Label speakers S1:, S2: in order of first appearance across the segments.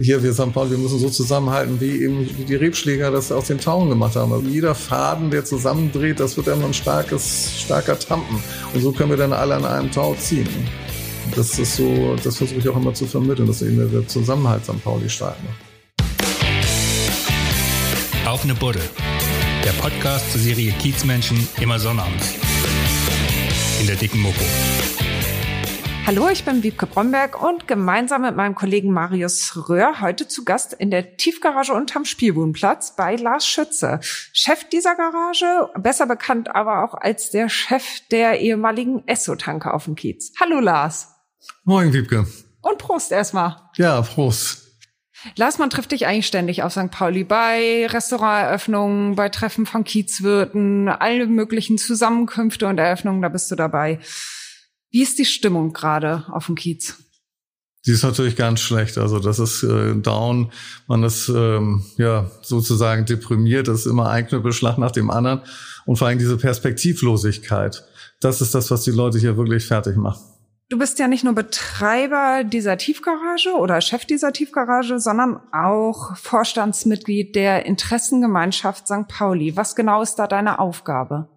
S1: hier, wir St. Pauli, wir müssen so zusammenhalten, wie eben die Rebschläger das aus den Tauern gemacht haben. Also jeder Faden, der zusammendreht, das wird dann ein starkes, starker Tampen. Und so können wir dann alle an einem Tau ziehen. Das ist so, das versuche ich auch immer zu vermitteln, dass eben der Zusammenhalt St. Pauli stark macht.
S2: Auf eine Buddel. Der Podcast zur Serie Kiezmenschen immer sonnabends. In der dicken Mopo.
S3: Hallo, ich bin Wiebke Bromberg und gemeinsam mit meinem Kollegen Marius Röhr heute zu Gast in der Tiefgarage unterm Spielbudenplatz bei Lars Schütze, Chef dieser Garage, besser bekannt aber auch als der Chef der ehemaligen Esso-Tanke auf dem Kiez. Hallo Lars.
S1: Moin Wiebke.
S3: Und Prost erstmal.
S1: Ja, Prost.
S3: Lars, man trifft dich eigentlich ständig auf St. Pauli bei Restauranteröffnungen, bei Treffen von Kiezwirten, alle möglichen Zusammenkünfte und Eröffnungen, da bist du dabei. Wie ist die Stimmung gerade auf dem Kiez?
S1: Die ist natürlich ganz schlecht. Also das ist äh, down. Man ist ähm, ja sozusagen deprimiert. Das ist immer ein Knüppelschlag nach dem anderen. Und vor allem diese Perspektivlosigkeit. Das ist das, was die Leute hier wirklich fertig macht.
S3: Du bist ja nicht nur Betreiber dieser Tiefgarage oder Chef dieser Tiefgarage, sondern auch Vorstandsmitglied der Interessengemeinschaft St. Pauli. Was genau ist da deine Aufgabe?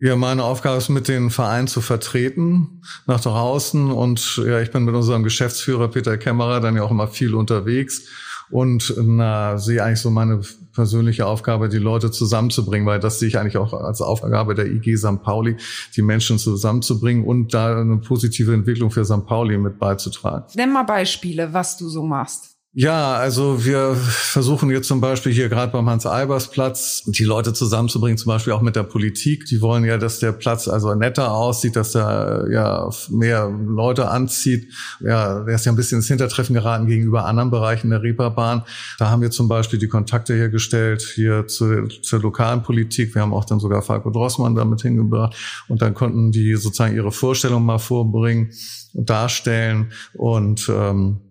S1: Ja, meine Aufgabe ist, mit den Verein zu vertreten nach draußen. Und ja, ich bin mit unserem Geschäftsführer Peter Kämmerer dann ja auch immer viel unterwegs und na, sehe eigentlich so meine persönliche Aufgabe, die Leute zusammenzubringen, weil das sehe ich eigentlich auch als Aufgabe der IG St. Pauli, die Menschen zusammenzubringen und da eine positive Entwicklung für St. Pauli mit beizutragen.
S3: Nenn mal Beispiele, was du so machst.
S1: Ja, also wir versuchen jetzt zum Beispiel hier gerade beim Hans-Albers-Platz die Leute zusammenzubringen, zum Beispiel auch mit der Politik. Die wollen ja, dass der Platz also netter aussieht, dass er ja mehr Leute anzieht. Ja, der ist ja ein bisschen ins Hintertreffen geraten gegenüber anderen Bereichen der Reeperbahn. Da haben wir zum Beispiel die Kontakte hergestellt hier zu, zur lokalen Politik. Wir haben auch dann sogar Falco Drossmann damit hingebracht und dann konnten die sozusagen ihre Vorstellung mal vorbringen und darstellen und ähm,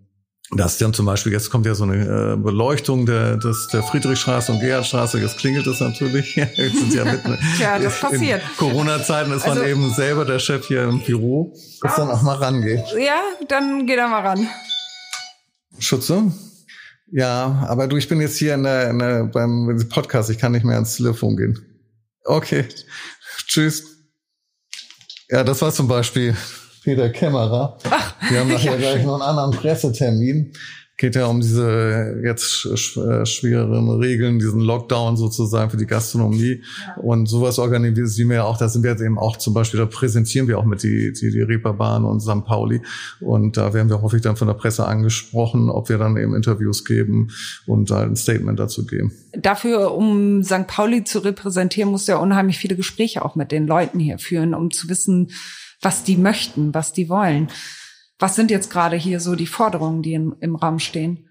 S1: das dann zum Beispiel, jetzt kommt ja so eine äh, Beleuchtung der, des, der Friedrichstraße und Gerhardstraße, jetzt klingelt es natürlich. jetzt sind ja mitten
S3: ja, das passiert.
S1: Corona-Zeiten ist also, man eben selber der Chef hier im Büro, dass dann auch mal rangeht.
S3: Ja, dann geh da mal ran.
S1: Schutze? Ja, aber du, ich bin jetzt hier in der, in der, beim Podcast, ich kann nicht mehr ans Telefon gehen. Okay, tschüss. Ja, das war zum Beispiel Peter Kämmerer. Ach, Wir haben nachher ja, gleich schön. noch einen anderen Pressetermin. Geht ja um diese jetzt äh, schwereren Regeln, diesen Lockdown sozusagen für die Gastronomie. Ja. Und sowas organisieren wir ja auch. Da sind wir jetzt eben auch zum Beispiel, da präsentieren wir auch mit die, die, die Reeperbahn und St. Pauli. Und da werden wir hoffentlich dann von der Presse angesprochen, ob wir dann eben Interviews geben und da ein Statement dazu geben.
S3: Dafür, um St. Pauli zu repräsentieren, muss ja unheimlich viele Gespräche auch mit den Leuten hier führen, um zu wissen, was die möchten, was die wollen. Was sind jetzt gerade hier so die Forderungen, die im, im Raum stehen?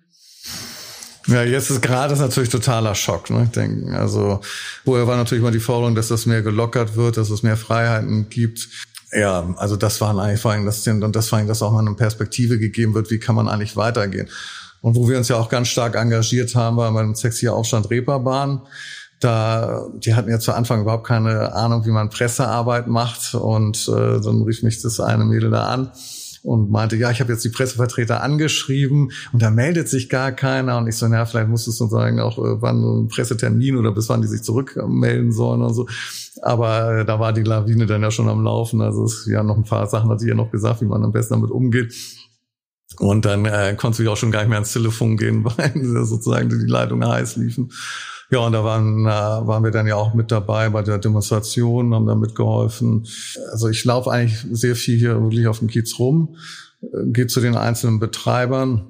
S1: Ja, jetzt ist gerade natürlich totaler Schock. Ne? Ich denke, also vorher war natürlich mal die Forderung, dass das mehr gelockert wird, dass es mehr Freiheiten gibt. Ja, also das waren eigentlich vor allem das und das vor allem, dass auch mal eine Perspektive gegeben wird, wie kann man eigentlich weitergehen. Und wo wir uns ja auch ganz stark engagiert haben, war beim Sexy Aufstand Reeperbahn. Da, die hatten ja zu Anfang überhaupt keine Ahnung, wie man Pressearbeit macht. Und äh, dann rief mich das eine Mädel da an und meinte, ja, ich habe jetzt die Pressevertreter angeschrieben und da meldet sich gar keiner. Und ich so, ja, vielleicht musstest du sagen, auch äh, wann ein Pressetermin oder bis wann die sich zurückmelden sollen und so. Aber äh, da war die Lawine dann ja schon am Laufen. Also es ja noch ein paar Sachen hat sie ja noch gesagt, wie man am besten damit umgeht. Und dann äh, konnte ich auch schon gar nicht mehr ans Telefon gehen, weil sozusagen die Leitungen heiß liefen. Ja, und da waren, äh, waren wir dann ja auch mit dabei bei der Demonstration, haben da mitgeholfen. Also ich laufe eigentlich sehr viel hier wirklich auf dem Kiez rum, äh, gehe zu den einzelnen Betreibern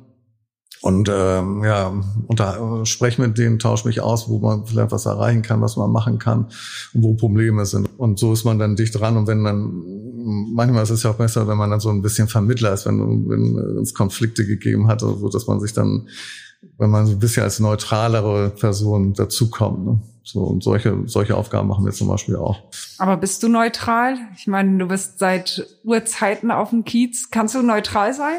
S1: und ähm, ja, da spreche mit denen, tausche mich aus, wo man vielleicht was erreichen kann, was man machen kann und wo Probleme sind. Und so ist man dann dicht dran. Und wenn dann, manchmal ist es ja auch besser, wenn man dann so ein bisschen Vermittler ist, wenn, wenn es Konflikte gegeben hat, so dass man sich dann wenn man so ein bisschen als neutralere Person dazukommt. Ne? So, und solche, solche Aufgaben machen wir zum Beispiel auch.
S3: Aber bist du neutral? Ich meine, du bist seit Urzeiten auf dem Kiez. Kannst du neutral sein?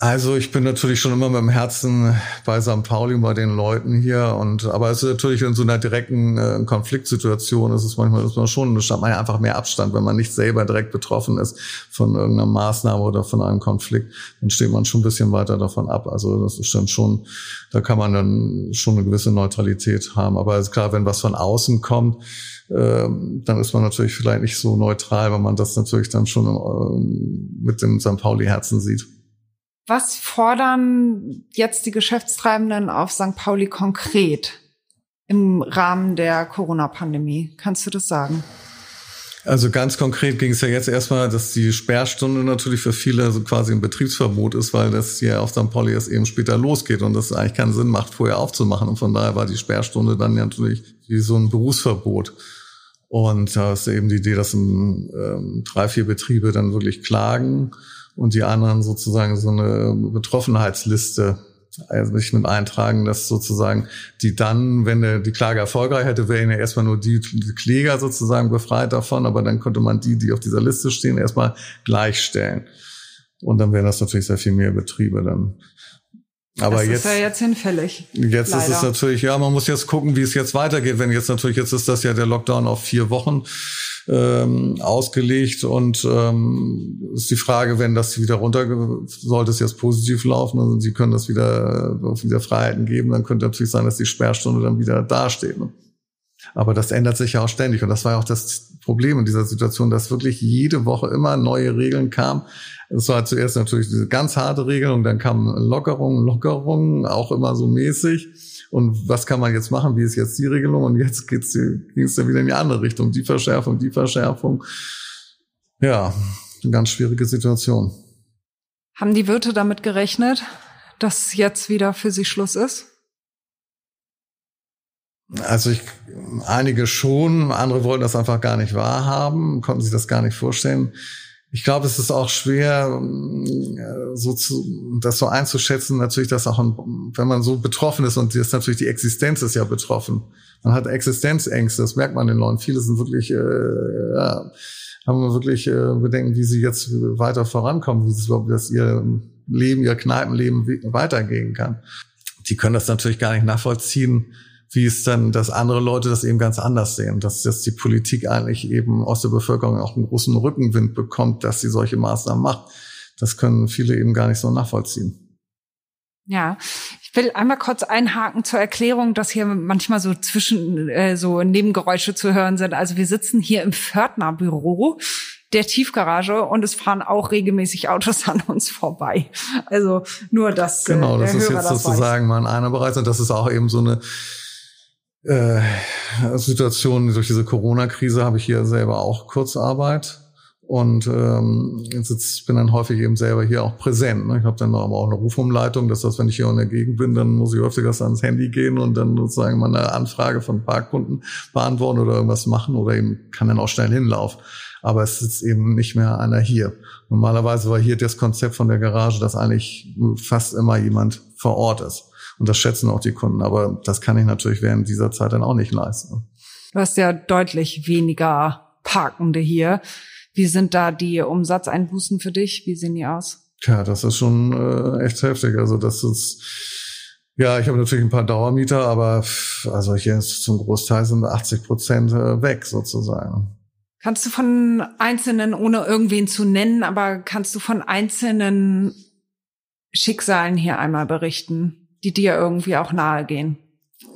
S1: Also ich bin natürlich schon immer mit dem Herzen bei St. Pauli und bei den Leuten hier und aber es ist natürlich in so einer direkten äh, Konfliktsituation ist es manchmal ist man schon da hat man ja einfach mehr Abstand, wenn man nicht selber direkt betroffen ist von irgendeiner Maßnahme oder von einem Konflikt, dann steht man schon ein bisschen weiter davon ab. Also das ist dann schon, da kann man dann schon eine gewisse Neutralität haben. Aber ist klar, wenn was von außen kommt, äh, dann ist man natürlich vielleicht nicht so neutral, weil man das natürlich dann schon äh, mit dem St. Pauli-Herzen sieht.
S3: Was fordern jetzt die Geschäftstreibenden auf St. Pauli konkret im Rahmen der Corona-Pandemie? Kannst du das sagen?
S1: Also ganz konkret ging es ja jetzt erstmal, dass die Sperrstunde natürlich für viele so quasi ein Betriebsverbot ist, weil das hier auf St. Pauli erst eben später losgeht und das eigentlich keinen Sinn macht, vorher aufzumachen. Und von daher war die Sperrstunde dann natürlich wie so ein Berufsverbot. Und da ist eben die Idee, dass ähm, drei, vier Betriebe dann wirklich klagen und die anderen sozusagen so eine Betroffenheitsliste also sich mit eintragen, dass sozusagen die dann, wenn die Klage erfolgreich hätte, wären ja erstmal nur die, die Kläger sozusagen befreit davon, aber dann könnte man die, die auf dieser Liste stehen, erstmal gleichstellen. Und dann wären das natürlich sehr viel mehr Betriebe dann.
S3: Aber das jetzt, ist ja jetzt hinfällig.
S1: Jetzt leider. ist es natürlich, ja, man muss jetzt gucken, wie es jetzt weitergeht. Wenn jetzt natürlich, jetzt ist das ja der Lockdown auf vier Wochen ähm, ausgelegt und ähm, ist die Frage, wenn das wieder runter sollte es jetzt positiv laufen und Sie können das wieder wieder Freiheiten geben, dann könnte natürlich sein, dass die Sperrstunde dann wieder dasteht. Ne? Aber das ändert sich ja auch ständig und das war ja auch das Problem in dieser Situation, dass wirklich jede Woche immer neue Regeln kamen. Es war zuerst natürlich diese ganz harte Regelung, dann kamen Lockerungen, Lockerungen, auch immer so mäßig und was kann man jetzt machen, wie ist jetzt die Regelung und jetzt geht's, ging es dann wieder in die andere Richtung, die Verschärfung, die Verschärfung. Ja, eine ganz schwierige Situation.
S3: Haben die Wirte damit gerechnet, dass jetzt wieder für sie Schluss ist?
S1: Also ich, einige schon, andere wollten das einfach gar nicht wahrhaben, konnten sich das gar nicht vorstellen ich glaube, es ist auch schwer, ähm, so zu, das so einzuschätzen. Natürlich, dass auch, ein, wenn man so betroffen ist und ist natürlich die Existenz ist ja betroffen. Man hat Existenzängste, das merkt man den Leuten. Viele sind wirklich, äh, ja, haben wirklich äh, Bedenken, wie sie jetzt weiter vorankommen, wie es dass ihr Leben, ihr Kneipenleben weitergehen kann. Die können das natürlich gar nicht nachvollziehen wie es dann, dass andere Leute das eben ganz anders sehen, dass, dass die Politik eigentlich eben aus der Bevölkerung auch einen großen Rückenwind bekommt, dass sie solche Maßnahmen macht. Das können viele eben gar nicht so nachvollziehen.
S3: Ja, ich will einmal kurz einhaken zur Erklärung, dass hier manchmal so zwischen äh, so Nebengeräusche zu hören sind. Also wir sitzen hier im Pförtnerbüro der Tiefgarage und es fahren auch regelmäßig Autos an uns vorbei. Also nur das.
S1: Genau, das ist Hörer jetzt sozusagen mal in einer Bereich und das ist auch eben so eine äh, Situation durch diese Corona-Krise habe ich hier selber auch Kurzarbeit und ähm, jetzt bin dann häufig eben selber hier auch präsent. Ne? Ich habe dann aber auch eine Rufumleitung, dass das, wenn ich hier in der Gegend bin, dann muss ich öfter ans Handy gehen und dann sozusagen mal eine Anfrage von Parkkunden beantworten oder irgendwas machen oder eben kann dann auch schnell hinlaufen. Aber es sitzt eben nicht mehr einer hier. Normalerweise war hier das Konzept von der Garage, dass eigentlich fast immer jemand vor Ort ist. Und das schätzen auch die Kunden. Aber das kann ich natürlich während dieser Zeit dann auch nicht leisten.
S3: Du hast ja deutlich weniger Parkende hier. Wie sind da die Umsatzeinbußen für dich? Wie sehen die aus?
S1: Tja, das ist schon äh, echt heftig. Also das ist ja, ich habe natürlich ein paar Dauermieter, aber also hier zum Großteil sind 80 Prozent äh, weg sozusagen.
S3: Kannst du von einzelnen, ohne irgendwen zu nennen, aber kannst du von einzelnen Schicksalen hier einmal berichten? Die dir irgendwie auch nahe gehen.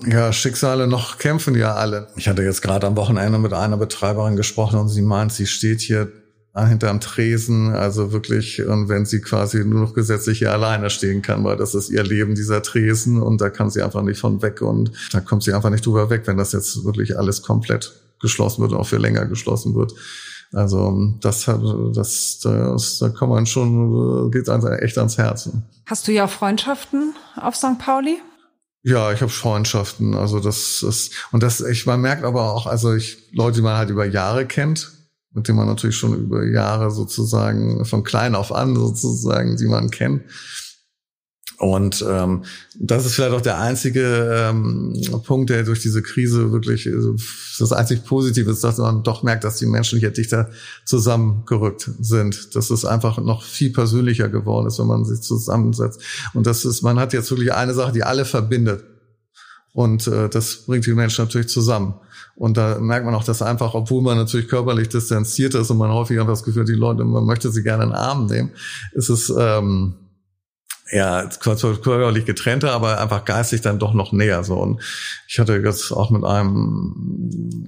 S1: Ja, Schicksale noch kämpfen ja alle. Ich hatte jetzt gerade am Wochenende mit einer Betreiberin gesprochen und sie meint, sie steht hier hinterm Tresen, also wirklich, und wenn sie quasi nur noch gesetzlich hier alleine stehen kann, weil das ist ihr Leben, dieser Tresen, und da kann sie einfach nicht von weg und da kommt sie einfach nicht drüber weg, wenn das jetzt wirklich alles komplett geschlossen wird, auch für länger geschlossen wird. Also das hat, das, das, da kann man schon, geht einfach echt ans Herzen.
S3: Hast du ja Freundschaften auf St. Pauli?
S1: Ja, ich habe Freundschaften. Also das ist und das ich man merkt aber auch, also ich Leute, die man halt über Jahre kennt, mit denen man natürlich schon über Jahre sozusagen von klein auf an sozusagen, die man kennt. Und ähm, das ist vielleicht auch der einzige ähm, Punkt, der durch diese Krise wirklich äh, das einzig Positive ist, dass man doch merkt, dass die Menschen hier dichter zusammengerückt sind. Dass es einfach noch viel persönlicher geworden ist, wenn man sich zusammensetzt. Und das ist, man hat jetzt wirklich eine Sache, die alle verbindet. Und äh, das bringt die Menschen natürlich zusammen. Und da merkt man auch, dass einfach, obwohl man natürlich körperlich distanziert ist und man häufig einfach das Gefühl hat, die Leute, man möchte sie gerne in den Arm nehmen, ist es ähm, ja, körperlich getrennter, aber einfach geistig dann doch noch näher. So. Und ich hatte jetzt auch mit einem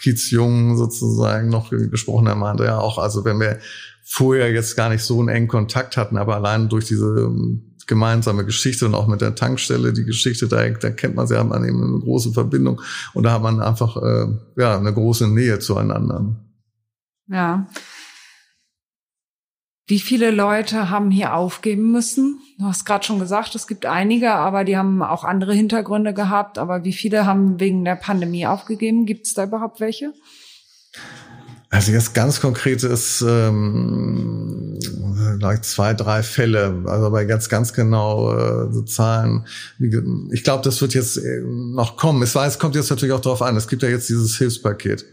S1: Kiezjungen sozusagen noch gesprochen, der meinte ja auch, also wenn wir vorher jetzt gar nicht so einen engen Kontakt hatten, aber allein durch diese gemeinsame Geschichte und auch mit der Tankstelle die Geschichte, da, da kennt man sie, hat man eben eine große Verbindung und da hat man einfach äh, ja eine große Nähe zueinander.
S3: Ja, wie viele Leute haben hier aufgeben müssen? Du hast gerade schon gesagt, es gibt einige, aber die haben auch andere Hintergründe gehabt. Aber wie viele haben wegen der Pandemie aufgegeben? Gibt es da überhaupt welche?
S1: Also jetzt ganz konkret ist ähm, like zwei, drei Fälle, also bei ganz, ganz genau äh, so Zahlen. Ich glaube, das wird jetzt äh, noch kommen. Es, weiß, es kommt jetzt natürlich auch darauf an. Es gibt ja jetzt dieses Hilfspaket.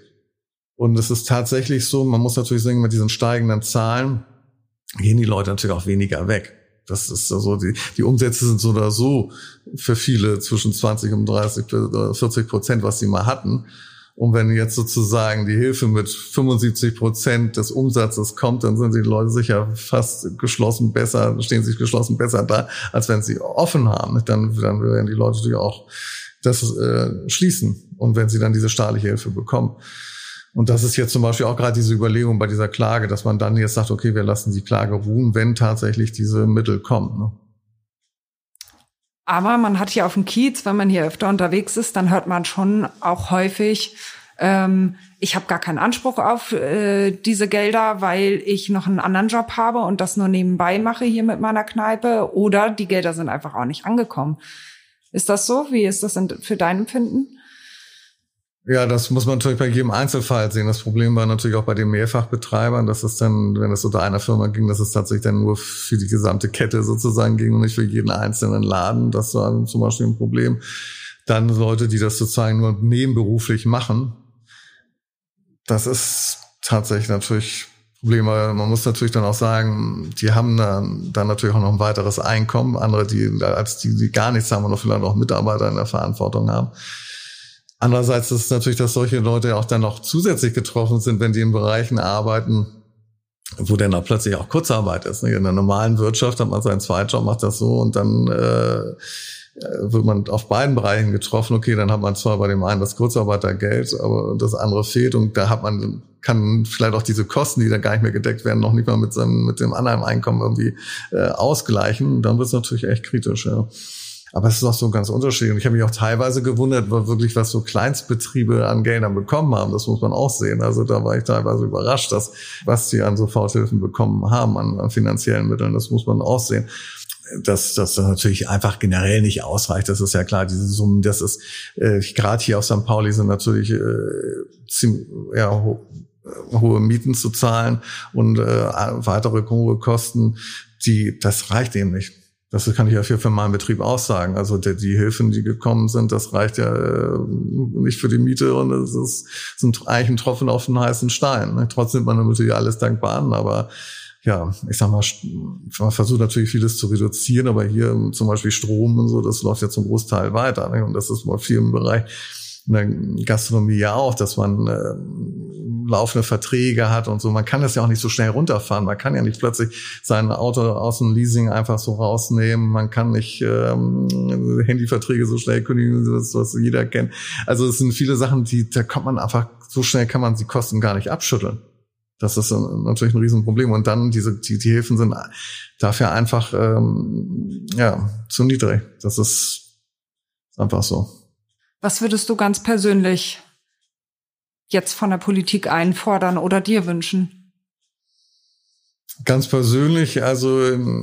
S1: Und es ist tatsächlich so, man muss natürlich sagen, mit diesen steigenden Zahlen, gehen die Leute natürlich auch weniger weg. Das ist so, die, die Umsätze sind so oder so für viele zwischen 20 und 30, 40 Prozent, was sie mal hatten. Und wenn jetzt sozusagen die Hilfe mit 75 Prozent des Umsatzes kommt, dann sind die Leute sicher fast geschlossen besser, stehen sich geschlossen besser da, als wenn sie offen haben. Dann, dann werden die Leute natürlich auch das äh, schließen. Und wenn sie dann diese staatliche Hilfe bekommen. Und das ist jetzt zum Beispiel auch gerade diese Überlegung bei dieser Klage, dass man dann jetzt sagt, okay, wir lassen die Klage ruhen, wenn tatsächlich diese Mittel kommen. Ne?
S3: Aber man hat hier auf dem Kiez, wenn man hier öfter unterwegs ist, dann hört man schon auch häufig, ähm, ich habe gar keinen Anspruch auf äh, diese Gelder, weil ich noch einen anderen Job habe und das nur nebenbei mache hier mit meiner Kneipe. Oder die Gelder sind einfach auch nicht angekommen. Ist das so? Wie ist das für dein Empfinden?
S1: Ja, das muss man natürlich bei jedem Einzelfall sehen. Das Problem war natürlich auch bei den Mehrfachbetreibern, dass es dann, wenn es unter einer Firma ging, dass es tatsächlich dann nur für die gesamte Kette sozusagen ging und nicht für jeden einzelnen Laden. Das war zum Beispiel ein Problem. Dann Leute, die das sozusagen nur nebenberuflich machen. Das ist tatsächlich natürlich Problem, weil man muss natürlich dann auch sagen, die haben dann, dann natürlich auch noch ein weiteres Einkommen. Andere, die als die, die gar nichts haben und vielleicht auch Mitarbeiter in der Verantwortung haben. Andererseits ist es natürlich, dass solche Leute auch dann noch zusätzlich getroffen sind, wenn die in Bereichen arbeiten, wo dann auch plötzlich auch Kurzarbeit ist. In der normalen Wirtschaft hat man seinen Zweitjob, macht das so und dann äh, wird man auf beiden Bereichen getroffen. Okay, dann hat man zwar bei dem einen das Kurzarbeitergeld, aber das andere fehlt und da hat man kann vielleicht auch diese Kosten, die dann gar nicht mehr gedeckt werden, noch nicht mal mit seinem mit dem anderen Einkommen irgendwie äh, ausgleichen. Dann wird es natürlich echt kritisch. Ja. Aber es ist auch so ganz unterschiedlich. Und ich habe mich auch teilweise gewundert, wirklich was so Kleinstbetriebe an Geldern bekommen haben. Das muss man auch sehen. Also da war ich teilweise überrascht, dass was die an Soforthilfen bekommen haben, an, an finanziellen Mitteln. Das muss man auch sehen dass das natürlich einfach generell nicht ausreicht. Das ist ja klar, diese Summen, das ist äh, gerade hier auf St. Pauli sind natürlich äh, ziemlich, ja, ho hohe Mieten zu zahlen und äh, weitere hohe Kosten, die das reicht eben nicht. Das kann ich ja für, für meinen Betrieb auch sagen. Also die, die Hilfen, die gekommen sind, das reicht ja äh, nicht für die Miete und es ist, sind eigentlich ein Tropfen auf den heißen Stein. Ne? Trotzdem nimmt man natürlich alles dankbar an, aber ja, ich sag mal, man versucht natürlich vieles zu reduzieren, aber hier zum Beispiel Strom und so, das läuft ja zum Großteil weiter. Ne? Und das ist bei vielen Bereich in der Gastronomie ja auch, dass man äh, laufende Verträge hat und so. Man kann das ja auch nicht so schnell runterfahren. Man kann ja nicht plötzlich sein Auto aus dem Leasing einfach so rausnehmen. Man kann nicht ähm, Handyverträge so schnell kündigen, das was jeder kennt. Also es sind viele Sachen, die da kommt man einfach so schnell kann man die Kosten gar nicht abschütteln. Das ist natürlich ein Riesenproblem. Und dann diese die, die Hilfen sind dafür einfach ähm, ja zu niedrig. Das ist einfach so.
S3: Was würdest du ganz persönlich jetzt von der Politik einfordern oder dir wünschen?
S1: Ganz persönlich, also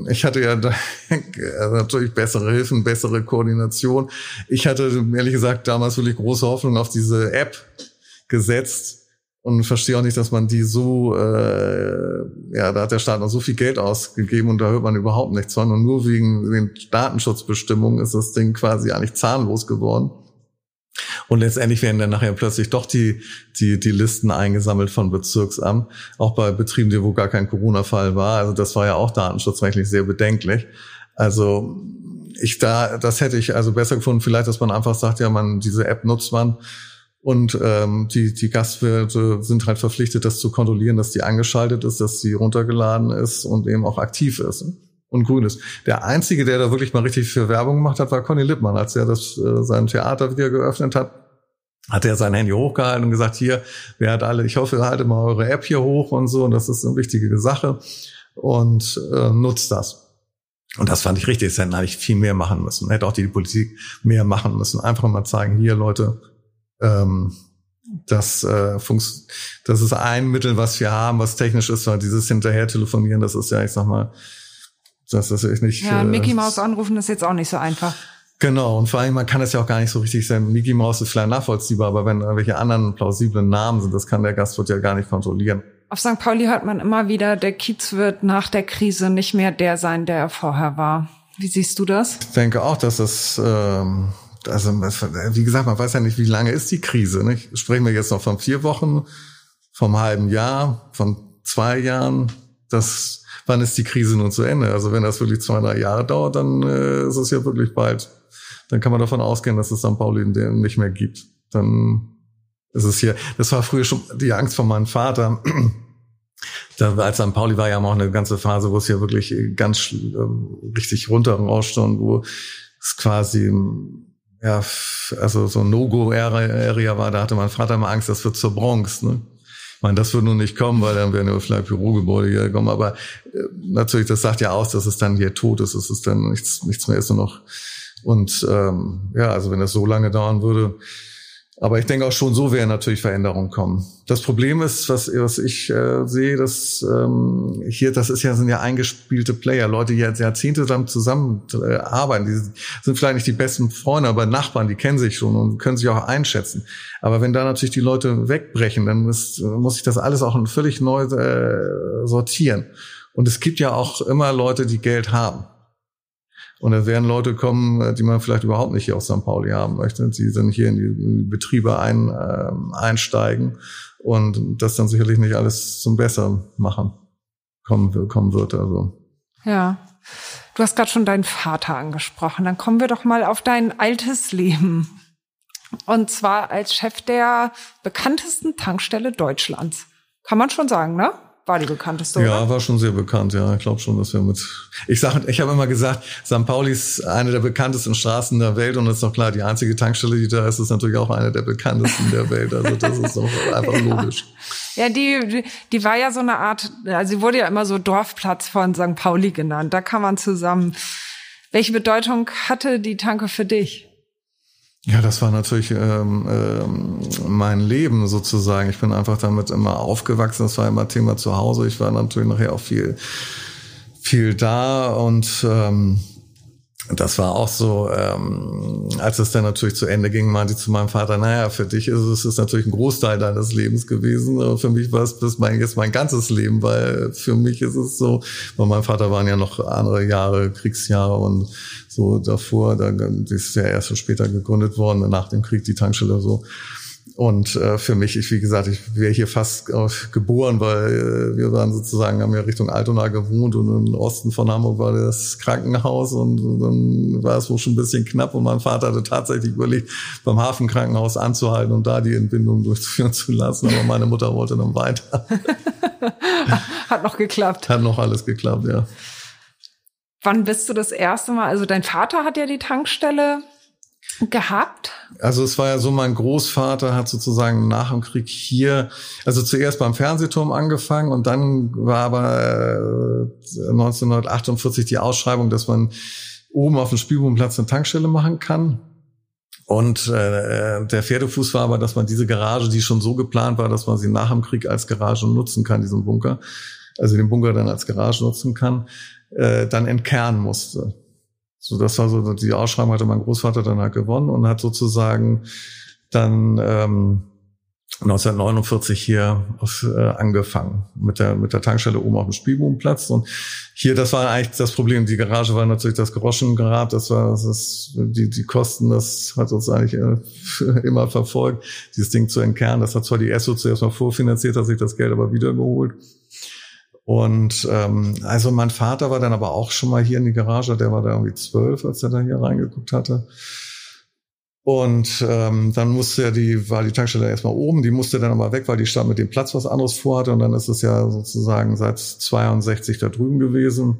S1: ich hatte ja natürlich bessere Hilfen, bessere Koordination. Ich hatte ehrlich gesagt damals wirklich große Hoffnung auf diese App gesetzt, und verstehe auch nicht, dass man die so, äh, ja, da hat der Staat noch so viel Geld ausgegeben und da hört man überhaupt nichts von. Und nur wegen den Datenschutzbestimmungen ist das Ding quasi eigentlich zahnlos geworden. Und letztendlich werden dann nachher plötzlich doch die, die, die Listen eingesammelt von Bezirksamt, auch bei Betrieben, wo gar kein Corona-Fall war. Also das war ja auch datenschutzrechtlich sehr bedenklich. Also ich da, das hätte ich also besser gefunden, vielleicht, dass man einfach sagt, ja, man, diese App nutzt man und ähm, die, die Gastwirte sind halt verpflichtet, das zu kontrollieren, dass die angeschaltet ist, dass sie runtergeladen ist und eben auch aktiv ist und grün ist. Der Einzige, der da wirklich mal richtig für Werbung gemacht hat, war Conny Lippmann. Als er das, äh, sein Theater wieder geöffnet hat, hat er sein Handy hochgehalten und gesagt, hier, wer hat alle, ich hoffe, ihr haltet mal eure App hier hoch und so. Und das ist eine wichtige Sache. Und äh, nutzt das. Und das fand ich richtig. Das hätten eigentlich viel mehr machen müssen. Hätte auch die Politik mehr machen müssen. Einfach mal zeigen, hier Leute, ähm, das, äh, funks das ist ein Mittel, was wir haben, was technisch ist, weil dieses hinterher telefonieren, das ist ja, ich sag mal, das ist echt nicht.
S3: Ja, Mickey äh, Mouse anrufen ist jetzt auch nicht so einfach.
S1: Genau, und vor allem, man kann es ja auch gar nicht so richtig sein. Mickey Mouse ist vielleicht nachvollziehbar, aber wenn irgendwelche anderen plausiblen Namen sind, das kann der Gastwirt ja gar nicht kontrollieren.
S3: Auf St. Pauli hört man immer wieder, der Kiez wird nach der Krise nicht mehr der sein, der er vorher war. Wie siehst du das?
S1: Ich denke auch, dass das ähm, also wie gesagt, man weiß ja nicht, wie lange ist die Krise. Nicht? Sprechen wir jetzt noch von vier Wochen, vom halben Jahr, von zwei Jahren. Das, wann ist die Krise nun zu Ende? Also wenn das wirklich zwei, drei Jahre dauert, dann äh, ist es ja wirklich bald. Dann kann man davon ausgehen, dass es St. Pauli nicht mehr gibt. Dann ist es hier. Das war früher schon die Angst von meinem Vater. Da, als St. Pauli war ja auch eine ganze Phase, wo es ja wirklich ganz äh, richtig runterrauschte und wo es quasi ja, also so No-Go-Area war, da hatte mein Vater mal Angst, das wird zur Bronx. Ne? Meine, das wird nun nicht kommen, weil dann wären ja vielleicht Bürogebäude hier gekommen. Aber äh, natürlich, das sagt ja aus, dass es dann hier tot ist, dass es dann nichts, nichts mehr ist nur noch. Und ähm, ja, also wenn das so lange dauern würde, aber ich denke auch schon, so werden natürlich Veränderungen kommen. Das Problem ist, was, was ich äh, sehe, dass ähm, hier, das ist ja, sind ja eingespielte Player, Leute, die jetzt Jahrzehnte zusammen äh, arbeiten, die sind vielleicht nicht die besten Freunde, aber Nachbarn, die kennen sich schon und können sich auch einschätzen. Aber wenn da natürlich die Leute wegbrechen, dann ist, muss ich das alles auch völlig neu äh, sortieren. Und es gibt ja auch immer Leute, die Geld haben. Und da werden Leute kommen, äh, die man vielleicht überhaupt nicht hier aus St. Pauli haben möchte. Die dann hier in die Betriebe ein, äh, einsteigen und das dann sicherlich nicht alles zum Besser machen kommen, kommen wird. Also.
S3: Ja. Du hast gerade schon deinen Vater angesprochen. Dann kommen wir doch mal auf dein altes Leben. Und zwar als Chef der bekanntesten Tankstelle Deutschlands. Kann man schon sagen, ne? War die bekannteste.
S1: Ja, oder? war schon sehr bekannt, ja. Ich glaube schon, dass wir mit. Ich sag, ich habe immer gesagt, St. Pauli ist eine der bekanntesten Straßen der Welt und das ist doch klar, die einzige Tankstelle, die da ist, ist natürlich auch eine der bekanntesten der Welt. Also das ist doch einfach logisch.
S3: Ja, die, die war ja so eine Art, also sie wurde ja immer so Dorfplatz von St. Pauli genannt. Da kann man zusammen. Welche Bedeutung hatte die Tanke für dich?
S1: Ja, das war natürlich ähm, ähm, mein Leben sozusagen. Ich bin einfach damit immer aufgewachsen. Das war immer Thema zu Hause. Ich war natürlich nachher auch viel, viel da und ähm, das war auch so, ähm, als es dann natürlich zu Ende ging, meinte ich zu meinem Vater, naja, für dich ist es ist natürlich ein Großteil deines Lebens gewesen, aber für mich war es bis mein, jetzt mein ganzes Leben, weil für mich ist es so, weil mein Vater waren ja noch andere Jahre, Kriegsjahre und so davor, da ist ja erst so später gegründet worden, nach dem Krieg die Tankstelle so. Und äh, für mich, ich wie gesagt, ich wäre hier fast äh, geboren, weil äh, wir waren sozusagen, haben ja Richtung Altona gewohnt und im Osten von Hamburg war das Krankenhaus und, und dann war es wohl schon ein bisschen knapp und mein Vater hatte tatsächlich überlegt, beim Hafenkrankenhaus anzuhalten und da die Entbindung durchführen zu lassen, aber meine Mutter wollte dann weiter.
S3: Hat noch geklappt.
S1: Hat noch alles geklappt, ja.
S3: Wann bist du das erste Mal? Also dein Vater hat ja die Tankstelle gehabt?
S1: Also es war ja so, mein Großvater hat sozusagen nach dem Krieg hier, also zuerst beim Fernsehturm angefangen und dann war aber 1948 äh, die Ausschreibung, dass man oben auf dem Spielbodenplatz eine Tankstelle machen kann. Und äh, der Pferdefuß war aber, dass man diese Garage, die schon so geplant war, dass man sie nach dem Krieg als Garage nutzen kann, diesen Bunker, also den Bunker dann als Garage nutzen kann, äh, dann entkernen musste. So, das war so, die Ausschreibung hatte mein Großvater dann halt gewonnen und hat sozusagen dann ähm, 1949 hier auf, äh, angefangen mit der mit der Tankstelle oben auf dem Spielbogenplatz und hier das war eigentlich das Problem. Die Garage war natürlich das Groschengrab. Das war das ist, die die Kosten das hat uns eigentlich äh, immer verfolgt dieses Ding zu entkernen. Das hat zwar die ESSO zuerst mal vorfinanziert hat sich das Geld aber wiedergeholt und ähm, also mein Vater war dann aber auch schon mal hier in die Garage der war da irgendwie zwölf als er da hier reingeguckt hatte und ähm, dann musste ja die, war die Tankstelle erstmal oben, die musste dann aber weg, weil die Stadt mit dem Platz was anderes vorhatte. Und dann ist es ja sozusagen seit 62 da drüben gewesen.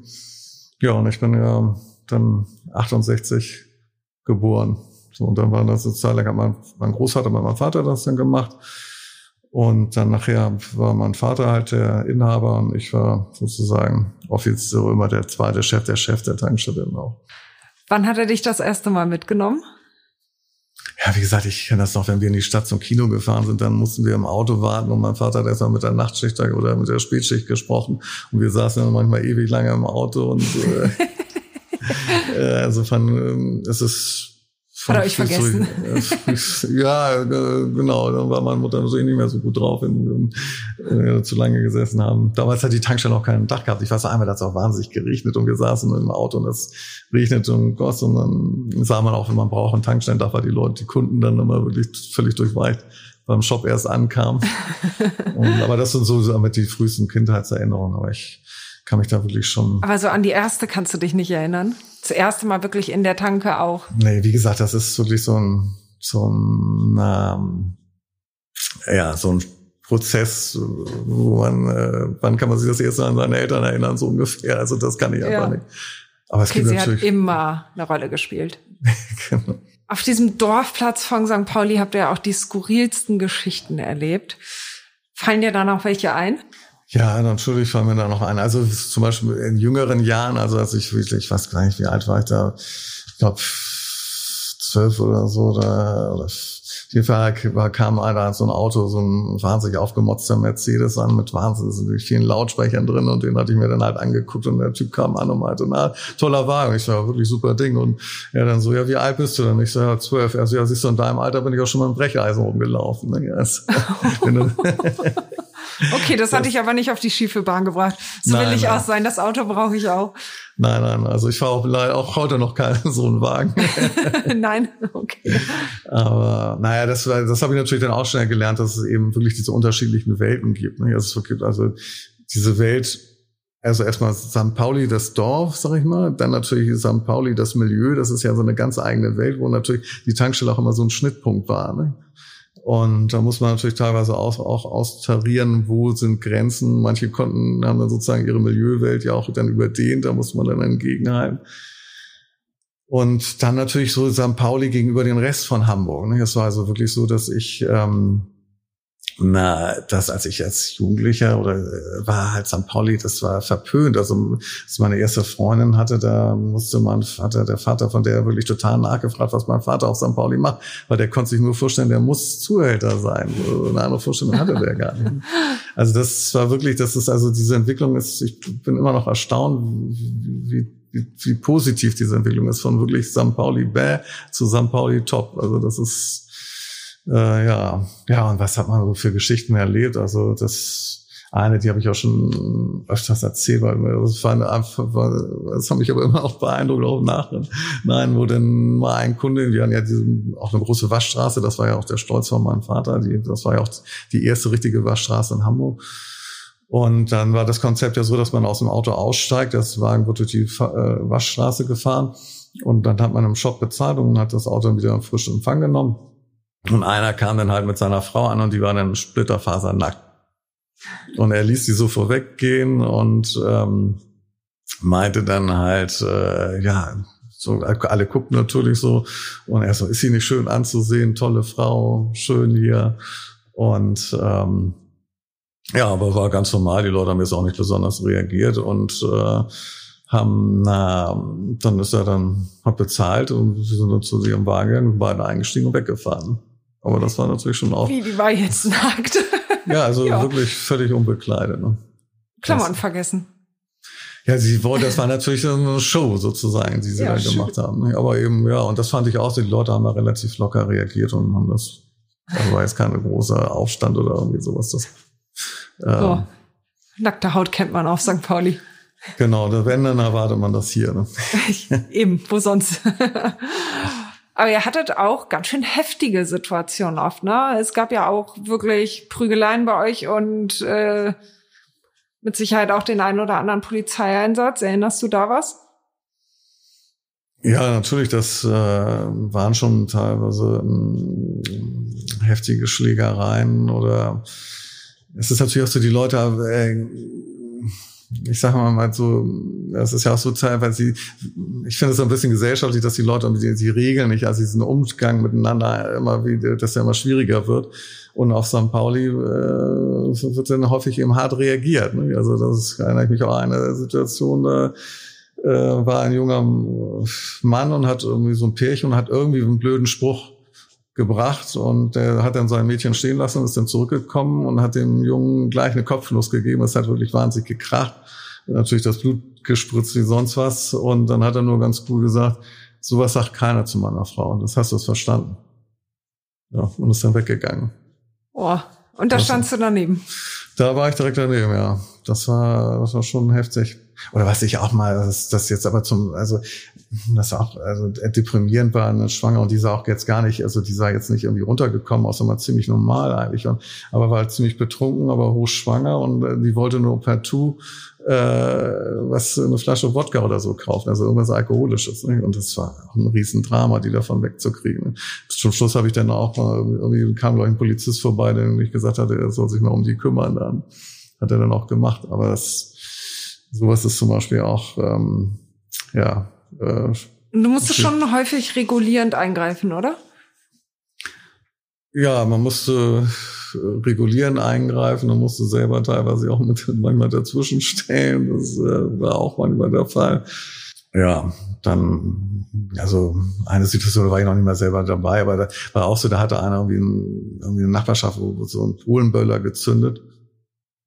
S1: Ja, und ich bin ja dann 68 geboren. So, und dann war das lang, hat mein, mein Großvater mein Vater das dann gemacht. Und dann nachher war mein Vater halt der Inhaber und ich war sozusagen offiziell so immer der zweite Chef, der Chef der Tankstelle auch.
S3: Wann hat er dich das erste Mal mitgenommen?
S1: ja, wie gesagt, ich kenne das noch, wenn wir in die Stadt zum Kino gefahren sind, dann mussten wir im Auto warten und mein Vater hat erstmal mit der Nachtschicht oder mit der Spätschicht gesprochen und wir saßen dann manchmal ewig lange im Auto und äh, äh, insofern äh, es ist
S3: hat er euch vergessen?
S1: ja, genau. Dann war meine Mutter natürlich nicht mehr so gut drauf, wenn wir zu lange gesessen haben. Damals hat die Tankstelle noch kein Dach gehabt. Ich weiß einmal, da hat es auch wahnsinnig geregnet und wir saßen im Auto und es regnet und goss und dann sah man auch, wenn man braucht ein Tankstellendach, weil die Leute, die Kunden dann immer wirklich völlig durchweicht beim Shop erst ankam. und, aber das sind so damit die frühesten Kindheitserinnerungen. Aber ich kann mich da wirklich schon.
S3: Aber so an die erste kannst du dich nicht erinnern? Das erste Mal wirklich in der Tanke auch?
S1: Nee, wie gesagt, das ist wirklich so ein, so ein, ähm, ja, so ein Prozess, wo man, äh, wann kann man sich das erste Mal an seine Eltern erinnern, so ungefähr. Also das kann ich ja. einfach nicht.
S3: Aber es okay, gibt sie natürlich hat immer eine Rolle gespielt. genau. Auf diesem Dorfplatz von St. Pauli habt ihr auch die skurrilsten Geschichten erlebt. Fallen dir da noch welche ein?
S1: Ja, natürlich fallen mir da noch ein. Also zum Beispiel in jüngeren Jahren, also als ich wirklich, ich weiß gar nicht, wie alt war ich da, ich glaube zwölf oder so, da, oder auf jeden Fall kam einer so ein Auto, so ein wahnsinnig aufgemotzter Mercedes an mit wahnsinnig vielen Lautsprechern drin und den hatte ich mir dann halt angeguckt und der Typ kam an und meinte, na, toller Wagen. Ich sag, wirklich super Ding. Und er dann so, ja, wie alt bist du denn? Ich sag, ja, zwölf. Er so, ja, siehst du, in deinem Alter bin ich auch schon mal im Brecheisen rumgelaufen. Ja, also,
S3: Okay, das, das hatte ich aber nicht auf die schiefe Bahn gebracht. So nein, will ich nein. auch sein. Das Auto brauche ich auch.
S1: Nein, nein, also ich fahre auch, auch heute noch keinen so einen Wagen.
S3: nein, okay.
S1: Aber naja, das, das habe ich natürlich dann auch schnell gelernt, dass es eben wirklich diese unterschiedlichen Welten gibt. Ne? Also, es gibt also diese Welt, also erstmal St. Pauli, das Dorf, sag ich mal, dann natürlich St. Pauli, das Milieu, das ist ja so eine ganz eigene Welt, wo natürlich die Tankstelle auch immer so ein Schnittpunkt war. Ne? Und da muss man natürlich teilweise auch, auch austarieren, wo sind Grenzen. Manche konnten, haben dann sozusagen ihre Milieuwelt ja auch dann überdehnt, da muss man dann entgegenhalten. Und dann natürlich so St. Pauli gegenüber den Rest von Hamburg. Ne? Es war also wirklich so, dass ich ähm, na, das, als ich als Jugendlicher oder äh, war halt St. Pauli, das war verpönt. Also, als meine erste Freundin hatte, da musste mein Vater, der Vater von der wirklich total nachgefragt, was mein Vater auf St. Pauli macht, weil der konnte sich nur vorstellen, der muss Zuhälter sein. Eine andere Vorstellung hatte der gar nicht. Also, das war wirklich, das ist also diese Entwicklung ist, ich bin immer noch erstaunt, wie, wie, wie positiv diese Entwicklung ist von wirklich St. Pauli bäh zu St. Pauli top. Also, das ist, äh, ja, ja, und was hat man so für Geschichten erlebt? Also das eine, die habe ich auch schon öfters erzählt, weil das war eine, das hat mich aber immer auch beeindruckt, auch nach, nein, wo denn mal ein Kunde, wir hatten ja diese, auch eine große Waschstraße, das war ja auch der Stolz von meinem Vater, die, das war ja auch die erste richtige Waschstraße in Hamburg. Und dann war das Konzept ja so, dass man aus dem Auto aussteigt, das Wagen wurde durch die äh, Waschstraße gefahren und dann hat man im Shop bezahlt und hat das Auto wieder in frischen Empfang genommen. Und einer kam dann halt mit seiner Frau an und die war dann splitterfasernackt. Und er ließ die so vorweggehen und ähm, meinte dann halt, äh, ja, so alle guckten natürlich so und er so, ist sie nicht schön anzusehen, tolle Frau, schön hier und ähm, ja, aber war ganz normal. Die Leute haben jetzt auch nicht besonders reagiert und äh, haben, na, dann ist er dann, hat bezahlt und sie sind dann zu ihrem Wagen beide eingestiegen und weggefahren. Aber das war natürlich schon auch.
S3: Wie, die war jetzt nackt.
S1: ja, also ja. wirklich völlig unbekleidet. Ne?
S3: Klammern das, vergessen.
S1: Ja, sie wollte, das war natürlich eine Show sozusagen, die sie ja, da gemacht haben. Ne? Aber eben, ja, und das fand ich auch, die Leute haben da relativ locker reagiert und haben das Da war jetzt kein großer Aufstand oder irgendwie sowas. Das,
S3: ähm, oh. Nackte Haut kennt man auf St. Pauli.
S1: Genau, wenn, dann erwartet man das hier. Ne?
S3: Eben, wo sonst? Aber ihr hattet auch ganz schön heftige Situationen oft, ne? Es gab ja auch wirklich Prügeleien bei euch und äh, mit Sicherheit auch den einen oder anderen Polizeieinsatz. Erinnerst du da was?
S1: Ja, natürlich, das äh, waren schon teilweise ähm, heftige Schlägereien oder es ist natürlich auch so, die Leute, äh, ich sage mal mal so, das ist ja auch so teilweise, ich finde es so ein bisschen gesellschaftlich, dass die Leute die, die Regeln nicht, also diesen Umgang miteinander immer wieder, dass der immer schwieriger wird. Und auf St. Pauli äh, wird dann häufig eben hart reagiert. Ne? Also das erinnere ich mich auch an eine Situation, da äh, war ein junger Mann und hat irgendwie so ein Pärchen und hat irgendwie einen blöden Spruch gebracht und der hat dann sein Mädchen stehen lassen und ist dann zurückgekommen und hat dem Jungen gleich eine Kopfnuss gegeben. Es hat wirklich wahnsinnig gekracht. Natürlich das Blut gespritzt wie sonst was. Und dann hat er nur ganz cool gesagt, sowas sagt keiner zu meiner Frau. Das hast du es verstanden. Ja, und ist dann weggegangen.
S3: Oh, und da das, standst du daneben.
S1: Da war ich direkt daneben, ja. Das war, das war schon heftig. Oder was ich auch mal, das, das jetzt aber zum, also das auch also deprimierend war, eine Schwanger und die sah auch jetzt gar nicht, also die sah jetzt nicht irgendwie runtergekommen, außer mal ziemlich normal eigentlich, und, aber war halt ziemlich betrunken, aber hochschwanger und äh, die wollte nur partout äh, was eine Flasche Wodka oder so kaufen, also irgendwas Alkoholisches. Ne? Und das war auch ein Riesendrama, die davon wegzukriegen. Zum Schluss habe ich dann auch mal, irgendwie kam gleich ein Polizist vorbei, der nämlich gesagt hatte, er soll sich mal um die kümmern. Dann hat er dann auch gemacht. Aber das, sowas ist zum Beispiel auch, ähm, ja.
S3: Äh, du musstest schon häufig regulierend eingreifen, oder?
S1: Ja, man musste regulieren eingreifen, man musste selber teilweise auch mit manchmal dazwischen stehen. Das äh, war auch manchmal der Fall. Ja, dann, also eine Situation war ich noch nicht mal selber dabei, aber da war auch so, da hatte einer irgendwie, ein, irgendwie eine Nachbarschaft, wo so ein Polenböller gezündet.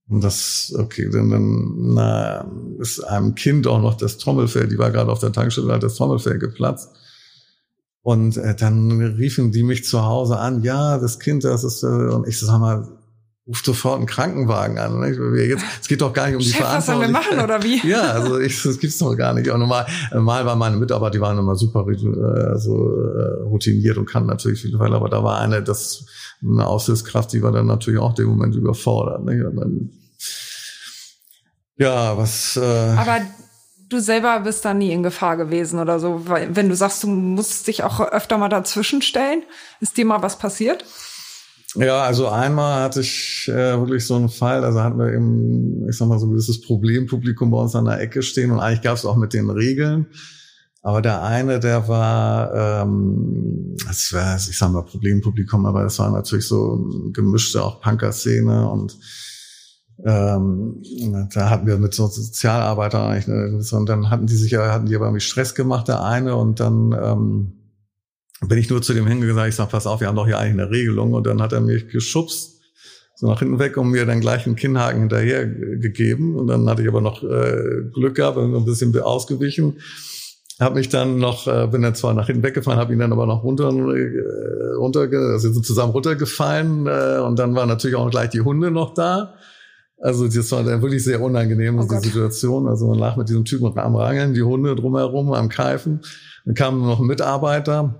S1: Und das, okay, dann, dann na, ist einem Kind auch noch das Trommelfell, die war gerade auf der Tankstelle, hat das Trommelfell geplatzt. Und äh, dann riefen die mich zu Hause an, ja, das Kind, das ist, äh, und ich sag mal, ruft sofort einen Krankenwagen an. Ne? Jetzt, es geht doch gar nicht um die Chef, Verantwortung.
S3: Was sollen wir machen oder wie?
S1: Ja, also ich, das gibt's doch gar nicht. Und normal, normal waren meine Mitarbeiter, die waren immer super äh, so, äh, routiniert und kannten natürlich viele Fälle, aber da war eine, das eine Aussichtskraft, die war dann natürlich auch dem Moment überfordert. Ne? Dann, ja, was. Äh,
S3: aber du selber bist da nie in Gefahr gewesen oder so, weil wenn du sagst, du musst dich auch öfter mal dazwischen stellen, ist dir mal was passiert?
S1: Ja, also einmal hatte ich äh, wirklich so einen Fall, also hatten wir eben, ich sag mal, so ein gewisses Problempublikum bei uns an der Ecke stehen und eigentlich gab es auch mit den Regeln. Aber der eine, der war, ähm, das war, ich sag mal, Problempublikum, aber es war natürlich so gemischte auch Punker-Szene und ähm, da hatten wir mit so Sozialarbeitern eigentlich, eine, und dann hatten die sich ja, hatten die aber irgendwie Stress gemacht, der eine, und dann ähm, bin ich nur zu dem hingegangen, ich sag, pass auf, wir haben doch hier eigentlich eine Regelung, und dann hat er mich geschubst, so nach hinten weg und mir dann gleich einen Kinnhaken hinterher gegeben, und dann hatte ich aber noch äh, Glück gehabt, und ein bisschen ausgewichen, habe mich dann noch, äh, bin dann zwar nach hinten weggefahren, habe ihn dann aber noch runter, äh, runter, also sind zusammen runtergefallen, äh, und dann waren natürlich auch gleich die Hunde noch da. Also das war dann wirklich sehr unangenehm, oh die Situation. Also man lag mit diesem Typen am Rangeln, die Hunde drumherum, am Keifen. Dann kam noch ein Mitarbeiter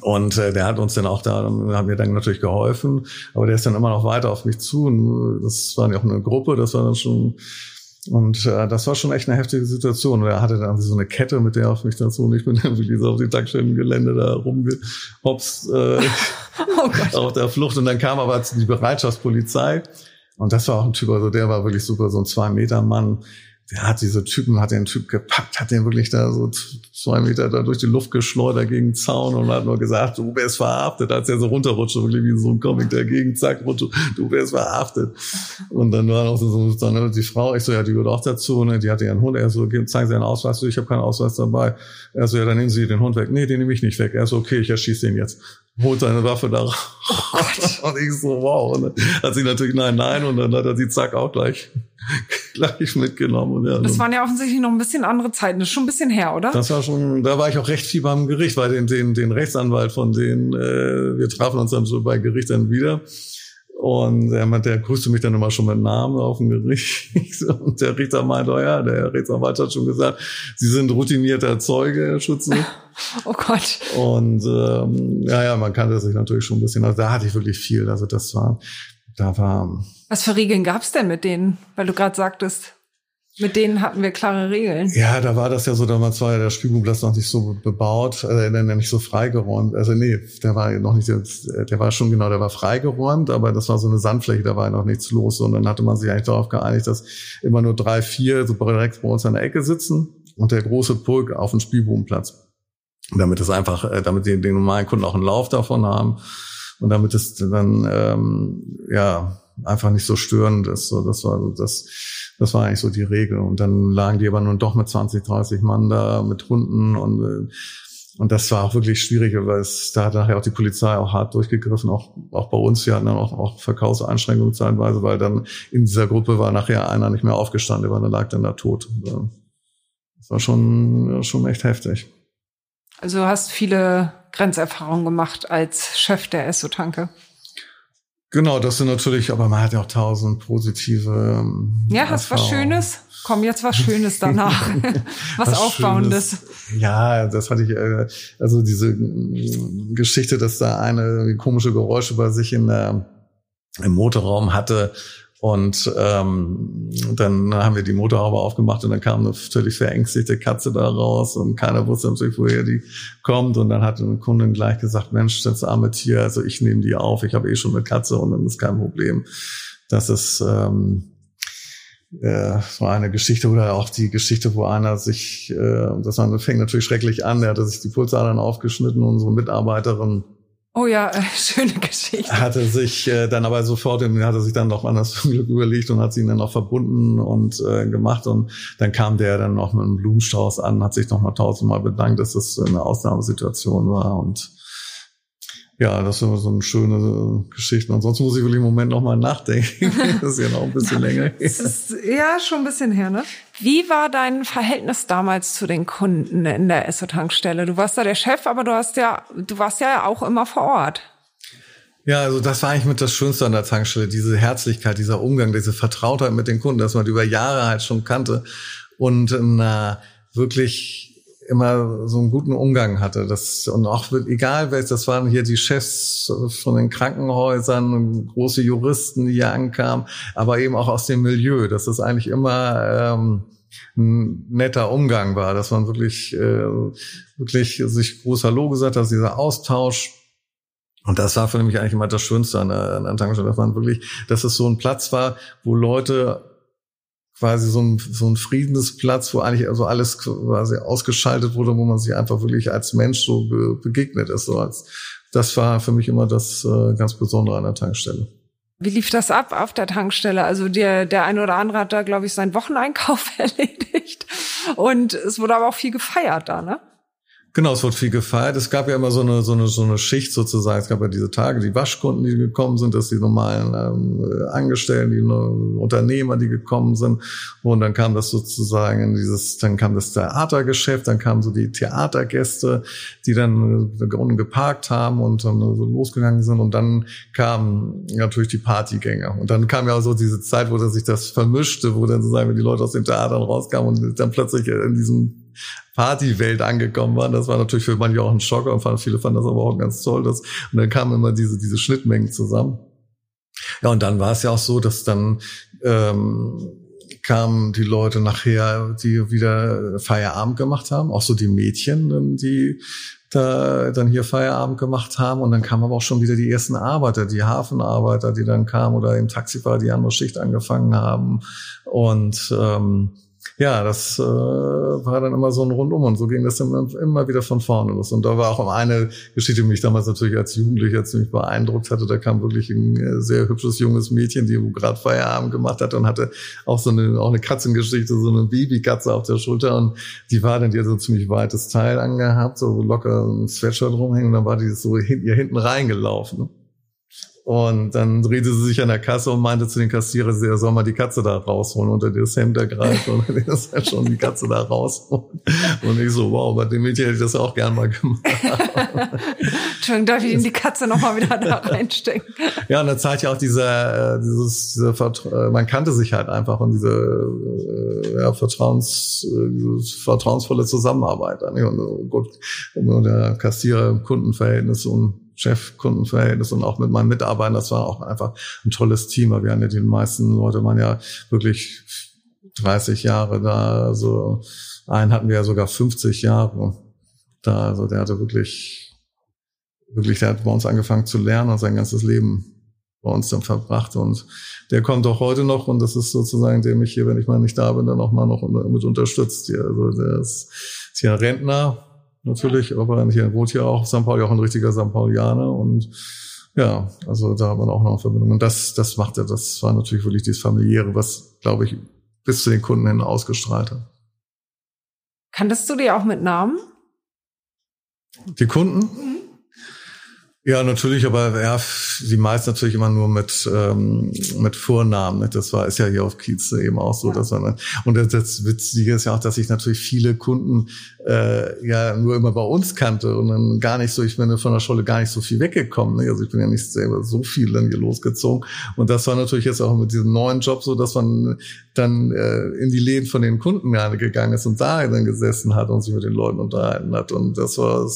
S1: und äh, der hat uns dann auch da, haben mir dann natürlich geholfen, aber der ist dann immer noch weiter auf mich zu. Und das war ja auch eine Gruppe, das war dann schon und äh, das war schon echt eine heftige Situation. Und er hatte dann so eine Kette, mit der er auf mich dann so nicht mit wie so auf die Tankstellengelände da rumgehopst äh, oh auf der Flucht. Und dann kam aber die Bereitschaftspolizei und das war auch ein Typ, also der war wirklich super, so ein Zwei-Meter-Mann. Der hat diese Typen, hat den Typ gepackt, hat den wirklich da so zwei Meter da durch die Luft geschleudert gegen den Zaun und hat nur gesagt, du wärst verhaftet, als er so runterrutscht, wirklich wie so ein Comic dagegen, zack, runter, du wärst verhaftet. Und dann war noch so, so dann die Frau, ich so, ja, die gehört auch dazu, ne, die hatte ihren Hund, er so, zeigen Sie einen Ausweis, ich habe keinen Ausweis dabei. Er so, ja, dann nehmen Sie den Hund weg. Nee, den nehme ich nicht weg. Er so, okay, ich erschieße den jetzt. Holt seine Waffe da raus. Oh und ich so, wow. Und dann hat sie natürlich nein, nein. Und dann hat er sie zack auch gleich, gleich mitgenommen. Und
S3: ja, das waren ja offensichtlich noch ein bisschen andere Zeiten. Das ist schon ein bisschen her, oder?
S1: Das war schon, da war ich auch recht viel beim Gericht, weil den, den, den Rechtsanwalt von denen, äh, wir trafen uns dann so bei Gericht dann wieder. Und er meinte, der grüßte mich dann immer schon mit Namen auf dem Gericht. Und der Richter meinte, oh ja, der Rechtsanwalt hat schon gesagt, Sie sind routinierter Zeuge, Herr Schütze.
S3: Oh Gott.
S1: Und ähm, ja, ja, man kannte sich natürlich schon ein bisschen. Also da hatte ich wirklich viel. Also das war, da war.
S3: Was für Regeln gab's denn mit denen? Weil du gerade sagtest, mit denen hatten wir klare Regeln.
S1: Ja, da war das ja so, damals war ja der Spielplatz noch nicht so bebaut, äh, nicht so freigeräumt. Also nee, der war noch nicht, der war schon genau, der war freigeräumt, aber das war so eine Sandfläche, da war noch nichts los. Und dann hatte man sich eigentlich darauf geeinigt, dass immer nur drei, vier so direkt bei uns an der Ecke sitzen und der große Pulk auf dem Spielbodenplatz. Damit es einfach, äh, damit die, die normalen Kunden auch einen Lauf davon haben und damit es dann ähm, ja einfach nicht so störend ist. So, das war das das war eigentlich so die Regel. Und dann lagen die aber nun doch mit 20, 30 Mann da mit Hunden und äh, und das war auch wirklich schwierig, weil es, da hat nachher auch die Polizei auch hart durchgegriffen, auch, auch bei uns. Wir hatten dann auch, auch Verkaufseinschränkungen zeitweise, weil dann in dieser Gruppe war nachher einer nicht mehr aufgestanden, der lag dann da tot. Das war schon, schon echt heftig.
S3: Also du hast viele Grenzerfahrungen gemacht als Chef der Esso-Tanke.
S1: Genau, das sind natürlich, aber man hat ja auch tausend positive.
S3: Ähm, ja, hast was Schönes? Komm, jetzt was Schönes danach. was, was, Aufbauendes.
S1: Schönes. Ja, das hatte ich, äh, also diese äh, Geschichte, dass da eine komische Geräusche bei sich in der, im Motorraum hatte und ähm, dann haben wir die Motorhaube aufgemacht und dann kam eine völlig verängstigte Katze da raus und keiner wusste natürlich, woher die kommt. Und dann hat eine Kundin gleich gesagt, Mensch, das arme Tier, also ich nehme die auf, ich habe eh schon eine Katze und dann ist kein Problem. Das ist ähm, äh, so eine Geschichte oder auch die Geschichte, wo einer sich, äh, das fängt natürlich schrecklich an, der hatte sich die Pulsadern aufgeschnitten, unsere Mitarbeiterin
S3: Oh ja, äh, schöne Geschichte.
S1: Hatte sich äh, dann aber sofort, hatte sich dann noch anders zum Glück überlegt und hat sie ihn dann noch verbunden und äh, gemacht. Und dann kam der dann noch mit einem Blumenstrauß an, hat sich noch mal tausendmal bedankt, dass das eine Ausnahmesituation war. Und ja, das war so eine schöne Geschichte. Ansonsten muss ich wirklich im Moment noch mal nachdenken. das ist ja noch ein bisschen länger her.
S3: Ist, ja, schon ein bisschen her, ne? Wie war dein Verhältnis damals zu den Kunden in der Esso-Tankstelle? Du warst da der Chef, aber du hast ja, du warst ja auch immer vor Ort.
S1: Ja, also das war eigentlich mit das Schönste an der Tankstelle, diese Herzlichkeit, dieser Umgang, diese Vertrautheit mit den Kunden, dass man die über Jahre halt schon kannte und na, wirklich immer so einen guten Umgang hatte. Das, und auch egal wer das waren hier die Chefs von den Krankenhäusern, große Juristen, die hier ankamen, aber eben auch aus dem Milieu, das eigentlich immer ähm, ein netter Umgang war, dass man wirklich, äh, wirklich sich groß Hallo gesagt hat, dieser Austausch. Und das war für mich eigentlich immer das Schönste an der, an der Tankstelle, dass man wirklich, dass es so ein Platz war, wo Leute quasi so ein, so ein Friedensplatz, wo eigentlich also alles quasi ausgeschaltet wurde, wo man sich einfach wirklich als Mensch so be begegnet ist. So als, das war für mich immer das äh, ganz Besondere an der Tankstelle.
S3: Wie lief das ab auf der Tankstelle? Also der, der eine oder andere hat da, glaube ich, seinen Wocheneinkauf erledigt. Und es wurde aber auch viel gefeiert da, ne?
S1: Genau, es wurde viel gefeiert. Es gab ja immer so eine, so eine, so eine Schicht sozusagen. Es gab ja diese Tage, die Waschkunden, die gekommen sind, dass die normalen ähm, Angestellten, die Unternehmer, die gekommen sind. Und dann kam das sozusagen in dieses, dann kam das Theatergeschäft, dann kamen so die Theatergäste, die dann äh, unten geparkt haben und dann so losgegangen sind. Und dann kamen natürlich die Partygänger. Und dann kam ja auch so diese Zeit, wo dann sich das vermischte, wo dann sozusagen die Leute aus den Theatern rauskamen und dann plötzlich in diesem Partywelt angekommen waren. Das war natürlich für manche auch ein Schock und viele fanden das aber auch ganz toll. Dass, und dann kamen immer diese, diese Schnittmengen zusammen. Ja, und dann war es ja auch so, dass dann ähm, kamen die Leute nachher, die wieder Feierabend gemacht haben, auch so die Mädchen, die da dann hier Feierabend gemacht haben und dann kamen aber auch schon wieder die ersten Arbeiter, die Hafenarbeiter, die dann kamen oder im Taxifahrer, die andere Schicht angefangen haben und ähm, ja, das äh, war dann immer so ein Rundum und so ging das immer, immer wieder von vorne los. Und da war auch eine Geschichte, die mich damals natürlich als Jugendlicher ziemlich beeindruckt hatte. Da kam wirklich ein äh, sehr hübsches junges Mädchen, die gerade Feierabend gemacht hat und hatte auch so eine, auch eine Katzengeschichte, so eine Babykatze auf der Schulter und die war dann, die so ein ziemlich weites Teil angehabt, so locker ein Sweatshirt rumhängen und dann war die so hin, ihr hinten reingelaufen. Und dann drehte sie sich an der Kasse und meinte zu den Kassierer, sie soll mal die Katze da rausholen, unter das Hemd ergreifen und dann ist halt schon die Katze da rausholen. Und ich so, wow, bei dem Mädchen hätte ich das auch gern mal gemacht.
S3: Entschuldigung, darf ich Ihnen die Katze nochmal wieder da reinstecken?
S1: ja, und da zeigt ja auch dieser, äh, dieses, dieser Vertra äh, man kannte sich halt einfach und diese äh, ja, Vertrauens, dieses vertrauensvolle Zusammenarbeit. Und gut, der Kassierer, Kundenverhältnis und Chef-Kundenverhältnis und auch mit meinen Mitarbeitern. Das war auch einfach ein tolles Team, weil wir haben ja die meisten Leute waren ja wirklich 30 Jahre da. Also einen hatten wir ja sogar 50 Jahre da. Also der hatte wirklich, wirklich, der hat bei uns angefangen zu lernen und sein ganzes Leben bei uns dann verbracht und der kommt auch heute noch und das ist sozusagen der mich hier, wenn ich mal nicht da bin, dann auch mal noch mit unterstützt. Also der ist, ist ja Rentner, natürlich, aber hier wohnt hier auch St. Pauli, auch ein richtiger St. Paulianer und ja, also da haben wir auch noch eine Verbindung. Und das, das machte, das war natürlich wirklich dieses familiäre, was, glaube ich, bis zu den Kunden hin ausgestrahlt hat.
S3: Kanntest du die auch mit Namen?
S1: Die Kunden? Mhm. Ja, natürlich, aber ja, die meisten natürlich immer nur mit ähm, mit Vornamen. Das war ist ja hier auf Kiez eben auch so, ja. dass man und das, das Witzige ist ja auch, dass ich natürlich viele Kunden äh, ja nur immer bei uns kannte und dann gar nicht so, ich bin von der Schule gar nicht so viel weggekommen. Ne? Also ich bin ja nicht selber so viel dann hier losgezogen. Und das war natürlich jetzt auch mit diesem neuen Job so, dass man dann äh, in die Läden von den Kunden gerne gegangen ist und da dann gesessen hat und sich mit den Leuten unterhalten hat. Und das war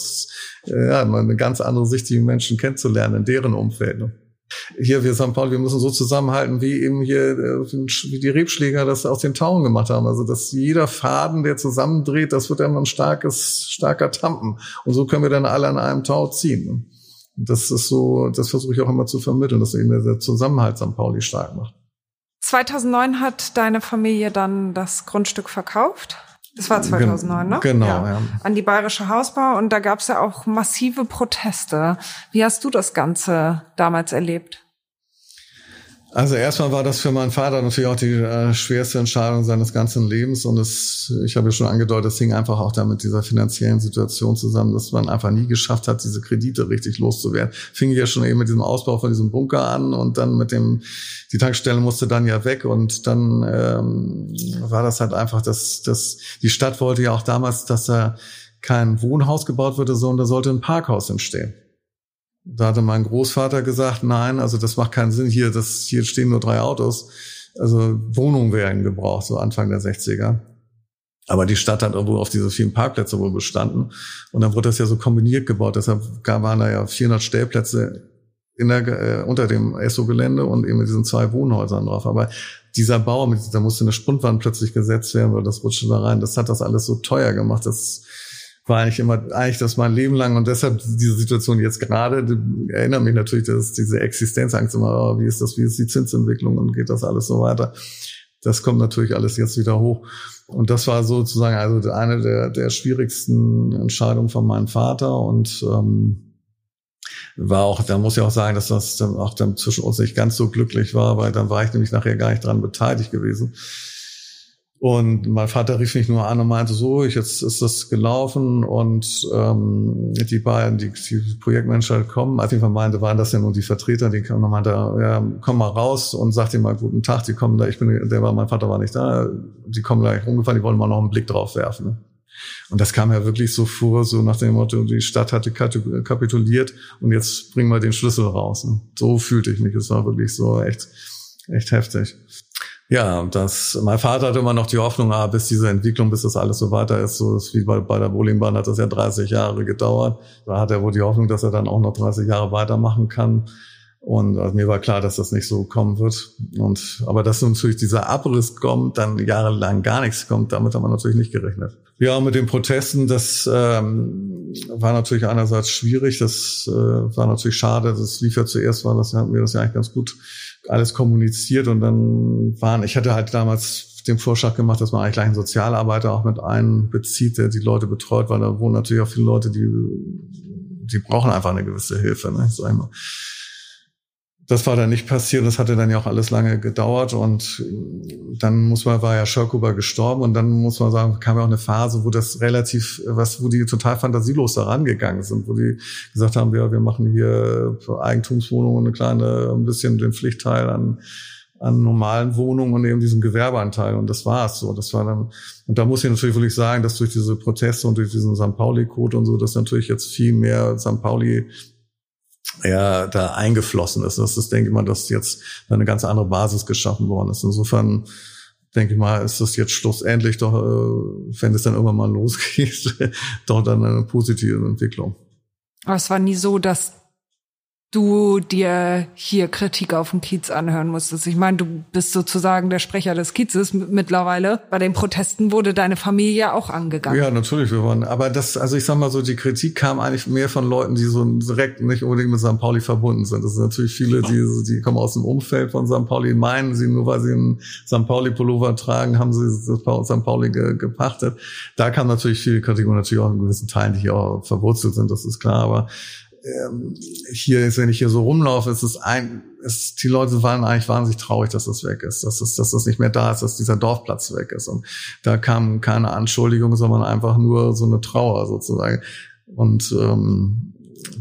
S1: äh, ja eine ganz andere Sicht, die Menschen kennenzulernen in deren Umfeld. Ne? Hier wir St. Paul, wir müssen so zusammenhalten, wie eben hier äh, wie die Rebschläger das aus den Tauen gemacht haben. Also dass jeder Faden, der zusammendreht, das wird dann ein starkes, starker Tampen. Und so können wir dann alle an einem Tau ziehen. Und das ist so, das versuche ich auch immer zu vermitteln, dass eben der Zusammenhalt St. Pauli stark macht.
S3: 2009 hat deine Familie dann das Grundstück verkauft? Das war 2009, ne?
S1: Genau, ja. ja.
S3: An die Bayerische Hausbau und da gab es ja auch massive Proteste. Wie hast du das Ganze damals erlebt?
S1: Also erstmal war das für meinen Vater natürlich auch die äh, schwerste Entscheidung seines ganzen Lebens und es, ich habe ja schon angedeutet, es hing einfach auch da mit dieser finanziellen Situation zusammen, dass man einfach nie geschafft hat, diese Kredite richtig loszuwerden. Fing ja schon eben mit diesem Ausbau von diesem Bunker an und dann mit dem, die Tankstelle musste dann ja weg und dann ähm, war das halt einfach, dass, dass die Stadt wollte ja auch damals, dass da kein Wohnhaus gebaut würde, sondern da sollte ein Parkhaus entstehen. Da hatte mein Großvater gesagt, nein, also das macht keinen Sinn. Hier, das, hier stehen nur drei Autos. Also Wohnungen werden gebraucht, so Anfang der 60er. Aber die Stadt hat wohl auf diese vielen Parkplätze wohl bestanden. Und dann wurde das ja so kombiniert gebaut. Deshalb waren da ja 400 Stellplätze in der, äh, unter dem ESSO-Gelände und eben mit diesen zwei Wohnhäusern drauf. Aber dieser Bau, da musste eine Spundwand plötzlich gesetzt werden, weil das rutschte da rein. Das hat das alles so teuer gemacht. Das war eigentlich immer, eigentlich das mein Leben lang und deshalb diese Situation jetzt gerade, erinnert mich natürlich, dass diese Existenzangst immer, oh, wie ist das, wie ist die Zinsentwicklung und geht das alles so weiter. Das kommt natürlich alles jetzt wieder hoch. Und das war sozusagen also eine der, der schwierigsten Entscheidungen von meinem Vater und ähm, war auch, da muss ich auch sagen, dass das dann auch dann zwischen uns nicht ganz so glücklich war, weil dann war ich nämlich nachher gar nicht dran beteiligt gewesen. Und mein Vater rief mich nur an und meinte so, ich, jetzt ist das gelaufen und ähm, die beiden, die, die Projektmanager kommen, als ich meinte, waren das ja nur die Vertreter, die kamen und meinte, ja, komm mal raus und sag dir mal guten Tag, die kommen da, ich bin, der war, mein Vater war nicht da, die kommen gleich rumgefahren, die wollen mal noch einen Blick drauf werfen. Und das kam ja wirklich so vor, so nach dem Motto, die Stadt hatte kapituliert und jetzt bringen wir den Schlüssel raus. Ne? So fühlte ich mich, es war wirklich so echt, echt heftig. Ja, das, mein Vater hatte immer noch die Hoffnung, ah, bis diese Entwicklung, bis das alles so weiter ist, so ist wie bei, bei der Bowlingbahn hat das ja 30 Jahre gedauert. Da hat er wohl die Hoffnung, dass er dann auch noch 30 Jahre weitermachen kann. Und also mir war klar, dass das nicht so kommen wird. Und, aber dass natürlich dieser Abriss kommt, dann jahrelang gar nichts kommt, damit haben wir natürlich nicht gerechnet. Ja, mit den Protesten, das ähm, war natürlich einerseits schwierig. Das äh, war natürlich schade. Das lief ja zuerst, war das, hatten wir das ja eigentlich ganz gut alles kommuniziert und dann waren, ich hatte halt damals den Vorschlag gemacht, dass man eigentlich gleich einen Sozialarbeiter auch mit einbezieht, der die Leute betreut, weil da wohnen natürlich auch viele Leute, die, die brauchen einfach eine gewisse Hilfe, ne, sag ich mal das war dann nicht passiert. Das hatte dann ja auch alles lange gedauert und dann muss man, war ja Schörkuber gestorben und dann muss man sagen, kam ja auch eine Phase, wo das relativ, was, wo die total fantasielos da rangegangen sind, wo die gesagt haben, ja, wir machen hier Eigentumswohnungen eine kleine, ein bisschen den Pflichtteil an, an normalen Wohnungen und eben diesen Gewerbeanteil. Und das war es so. Das war dann, und da muss ich natürlich wirklich sagen, dass durch diese Proteste und durch diesen St. Pauli-Code und so, dass natürlich jetzt viel mehr St. Pauli ja, da eingeflossen ist. Das ist, denke ich mal, dass jetzt eine ganz andere Basis geschaffen worden ist. Insofern denke ich mal, ist das jetzt schlussendlich doch, äh, wenn es dann irgendwann mal losgeht, doch dann eine positive Entwicklung.
S3: Aber es war nie so, dass du dir hier Kritik auf den Kiez anhören musstest. Ich meine, du bist sozusagen der Sprecher des Kiezes mittlerweile. Bei den Protesten wurde deine Familie auch angegangen.
S1: Ja, natürlich. Wir waren, aber das, also ich sag mal so, die Kritik kam eigentlich mehr von Leuten, die so direkt nicht unbedingt mit St. Pauli verbunden sind. Das sind natürlich viele, die, die kommen aus dem Umfeld von St. Pauli, meinen sie, nur weil sie einen St. Pauli-Pullover tragen, haben sie St. Pauli ge, gepachtet. Da kam natürlich viel Kritik und natürlich auch in gewissen Teilen, die hier auch verwurzelt sind, das ist klar. Aber ähm, hier wenn ich hier so rumlaufe, ist es ein, ist, die Leute waren eigentlich wahnsinnig traurig, dass das weg ist, dass das, dass das nicht mehr da ist, dass dieser Dorfplatz weg ist. Und da kam keine Anschuldigung, sondern einfach nur so eine Trauer sozusagen. Und ähm,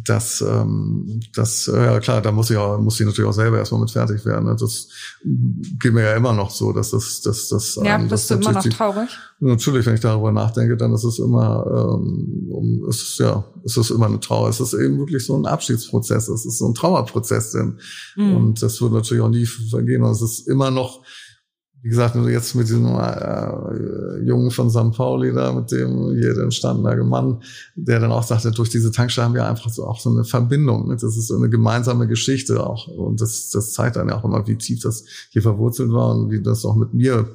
S1: das, ähm, das, äh, ja klar, da muss ich auch, muss ich natürlich auch selber erstmal mit fertig werden. Ne? Das geht mir ja immer noch so, dass das, dass das.
S3: Ja, ähm, bist du immer noch traurig?
S1: Natürlich, wenn ich darüber nachdenke, dann ist es immer, ähm, um, es ist ja, es ist immer eine Trauer. Es ist eben wirklich so ein Abschiedsprozess. Es ist so ein Trauerprozess, denn, mhm. und das wird natürlich auch nie vergehen. Und es ist immer noch wie gesagt, jetzt mit diesem äh, Jungen von St. Pauli da, mit dem hier entstandener Mann, der dann auch sagte, durch diese Tankstelle haben wir einfach so auch so eine Verbindung. Ne? Das ist so eine gemeinsame Geschichte auch. Und das, das zeigt dann ja auch immer, wie tief das hier verwurzelt war und wie das auch mit mir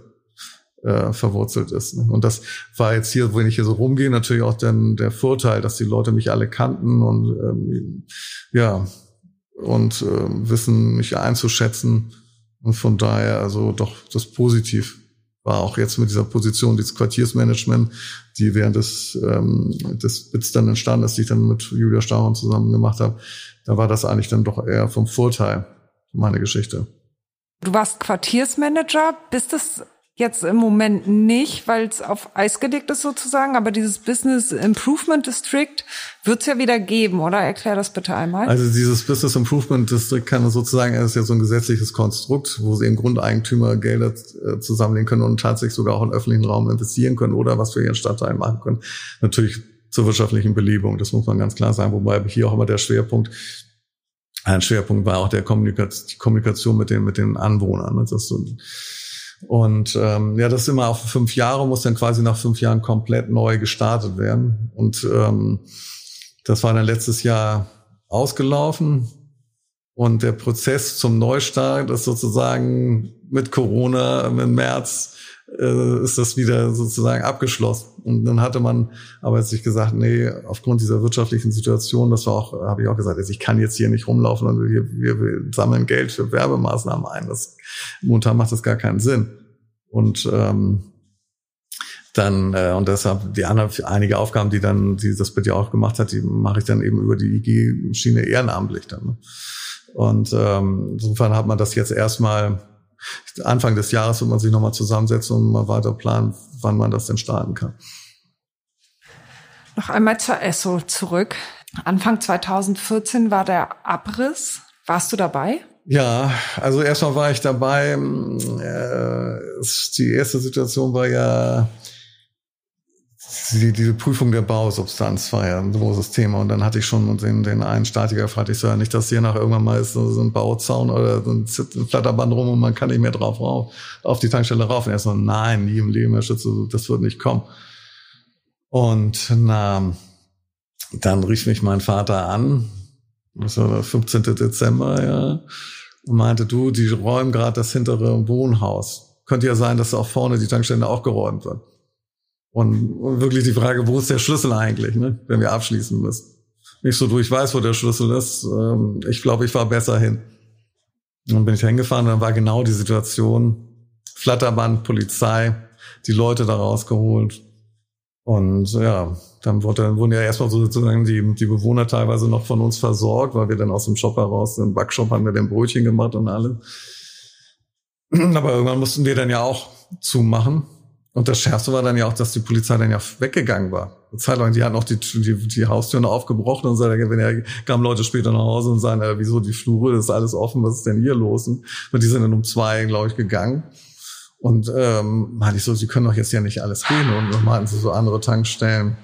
S1: äh, verwurzelt ist. Ne? Und das war jetzt hier, wenn ich hier so rumgehe, natürlich auch dann der Vorteil, dass die Leute mich alle kannten und ähm, ja und äh, wissen mich einzuschätzen und von daher also doch das positiv war auch jetzt mit dieser Position dieses Quartiersmanagement, die während des, ähm, des Bits dann entstanden ist, die ich dann mit Julia Stauern zusammen gemacht habe. Da war das eigentlich dann doch eher vom Vorteil, meine Geschichte.
S3: Du warst Quartiersmanager. Bist es Jetzt im Moment nicht, weil es auf Eis gelegt ist sozusagen, aber dieses Business Improvement District wird es ja wieder geben, oder? Erklär das bitte einmal.
S1: Also dieses Business Improvement District kann sozusagen, es ist ja so ein gesetzliches Konstrukt, wo sie im Grundeigentümer Gelder äh, zusammenlegen können und tatsächlich sogar auch in öffentlichen Raum investieren können oder was für ihren Stadtteil machen können. Natürlich zur wirtschaftlichen Belebung, das muss man ganz klar sagen, wobei hier auch immer der Schwerpunkt ein Schwerpunkt war auch der Kommunikation, Kommunikation mit den, mit den Anwohnern. Das ist so und ähm, ja, das ist immer auf fünf Jahre, muss dann quasi nach fünf Jahren komplett neu gestartet werden. Und ähm, das war dann letztes Jahr ausgelaufen. Und der Prozess zum Neustart ist sozusagen mit Corona im März äh, ist das wieder sozusagen abgeschlossen. Und dann hatte man aber sich gesagt, nee, aufgrund dieser wirtschaftlichen Situation, das war auch, habe ich auch gesagt, also ich kann jetzt hier nicht rumlaufen und wir, wir, sammeln Geld für Werbemaßnahmen ein. Das momentan macht das gar keinen Sinn. Und ähm, dann äh, und deshalb die anderen einige Aufgaben, die dann die das bitte auch gemacht hat, die mache ich dann eben über die IG-Schiene ehrenamtlich dann. Ne? Und ähm, insofern hat man das jetzt erstmal Anfang des Jahres wird man sich nochmal zusammensetzen und mal weiter planen, wann man das denn starten kann.
S3: Noch einmal zur ESSO zurück. Anfang 2014 war der Abriss. Warst du dabei?
S1: Ja, also erstmal war ich dabei. Äh, die erste Situation war ja die, diese Prüfung der Bausubstanz war ja ein großes Thema. Und dann hatte ich schon den, den einen Statiker gefragt, ich ja nicht, dass hier nach irgendwann mal ist so ein Bauzaun oder so ein Flatterband rum und man kann nicht mehr drauf rauf, auf die Tankstelle rauf. Und er so, nein, nie im Leben, Herr Schütze, das wird nicht kommen. Und na, dann rief mich mein Vater an, das war der 15. Dezember, ja, und meinte, du, die räumen gerade das hintere Wohnhaus. Könnte ja sein, dass auch vorne die Tankstelle auch geräumt wird. Und wirklich die Frage, wo ist der Schlüssel eigentlich, ne, wenn wir abschließen müssen. Nicht so, du, ich weiß, wo der Schlüssel ist. Ähm, ich glaube, ich war besser hin. Und dann bin ich hingefahren und dann war genau die Situation Flatterband, Polizei, die Leute da rausgeholt. Und ja, dann wurde, dann wurden ja erstmal sozusagen die, die Bewohner teilweise noch von uns versorgt, weil wir dann aus dem Shop heraus, im Backshop haben wir den Brötchen gemacht und alles. Aber irgendwann mussten wir dann ja auch zumachen. Und das Schärfste war dann ja auch, dass die Polizei dann ja weggegangen war. Eine Zeit lang, die hatten auch die, die, die Haustüren aufgebrochen und so, wenn ja, kamen Leute später nach Hause und sagen, äh, wieso die Flure, das ist alles offen, was ist denn hier los? Und die sind dann um zwei, glaube ich, gegangen. Und ähm, meinte ich so, sie können doch jetzt ja nicht alles gehen. Und meinten sie so andere Tankstellen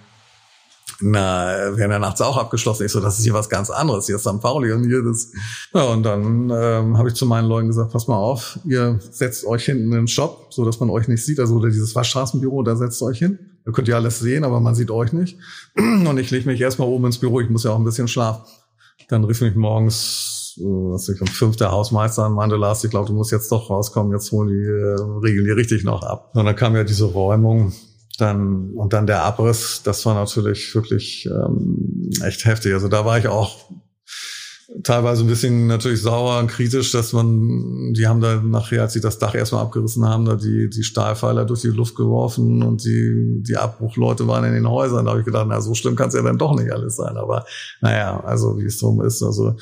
S1: na, werden ja nachts auch abgeschlossen. Ich so, das ist hier was ganz anderes. Hier ist St. Pauli und hier das. Ja, und dann ähm, habe ich zu meinen Leuten gesagt, pass mal auf, ihr setzt euch hinten in den Shop, so dass man euch nicht sieht. Also oder dieses Waschstraßenbüro, da setzt euch hin. Da könnt ihr alles sehen, aber man sieht euch nicht. Und ich lege mich erstmal oben ins Büro, ich muss ja auch ein bisschen schlafen. Dann rief mich morgens, äh, was ich fünf der Hausmeister an, meinte Lars, ich glaube, du musst jetzt doch rauskommen, jetzt holen die äh, Regeln die richtig noch ab. Und dann kam ja diese Räumung dann, und dann der Abriss, das war natürlich wirklich ähm, echt heftig. Also da war ich auch teilweise ein bisschen natürlich sauer und kritisch, dass man, die haben da nachher, als sie das Dach erstmal abgerissen haben, da die, die Stahlpfeiler durch die Luft geworfen und die, die Abbruchleute waren in den Häusern. Da habe ich gedacht, na, so schlimm kann es ja dann doch nicht alles sein. Aber naja, also wie es drum ist, also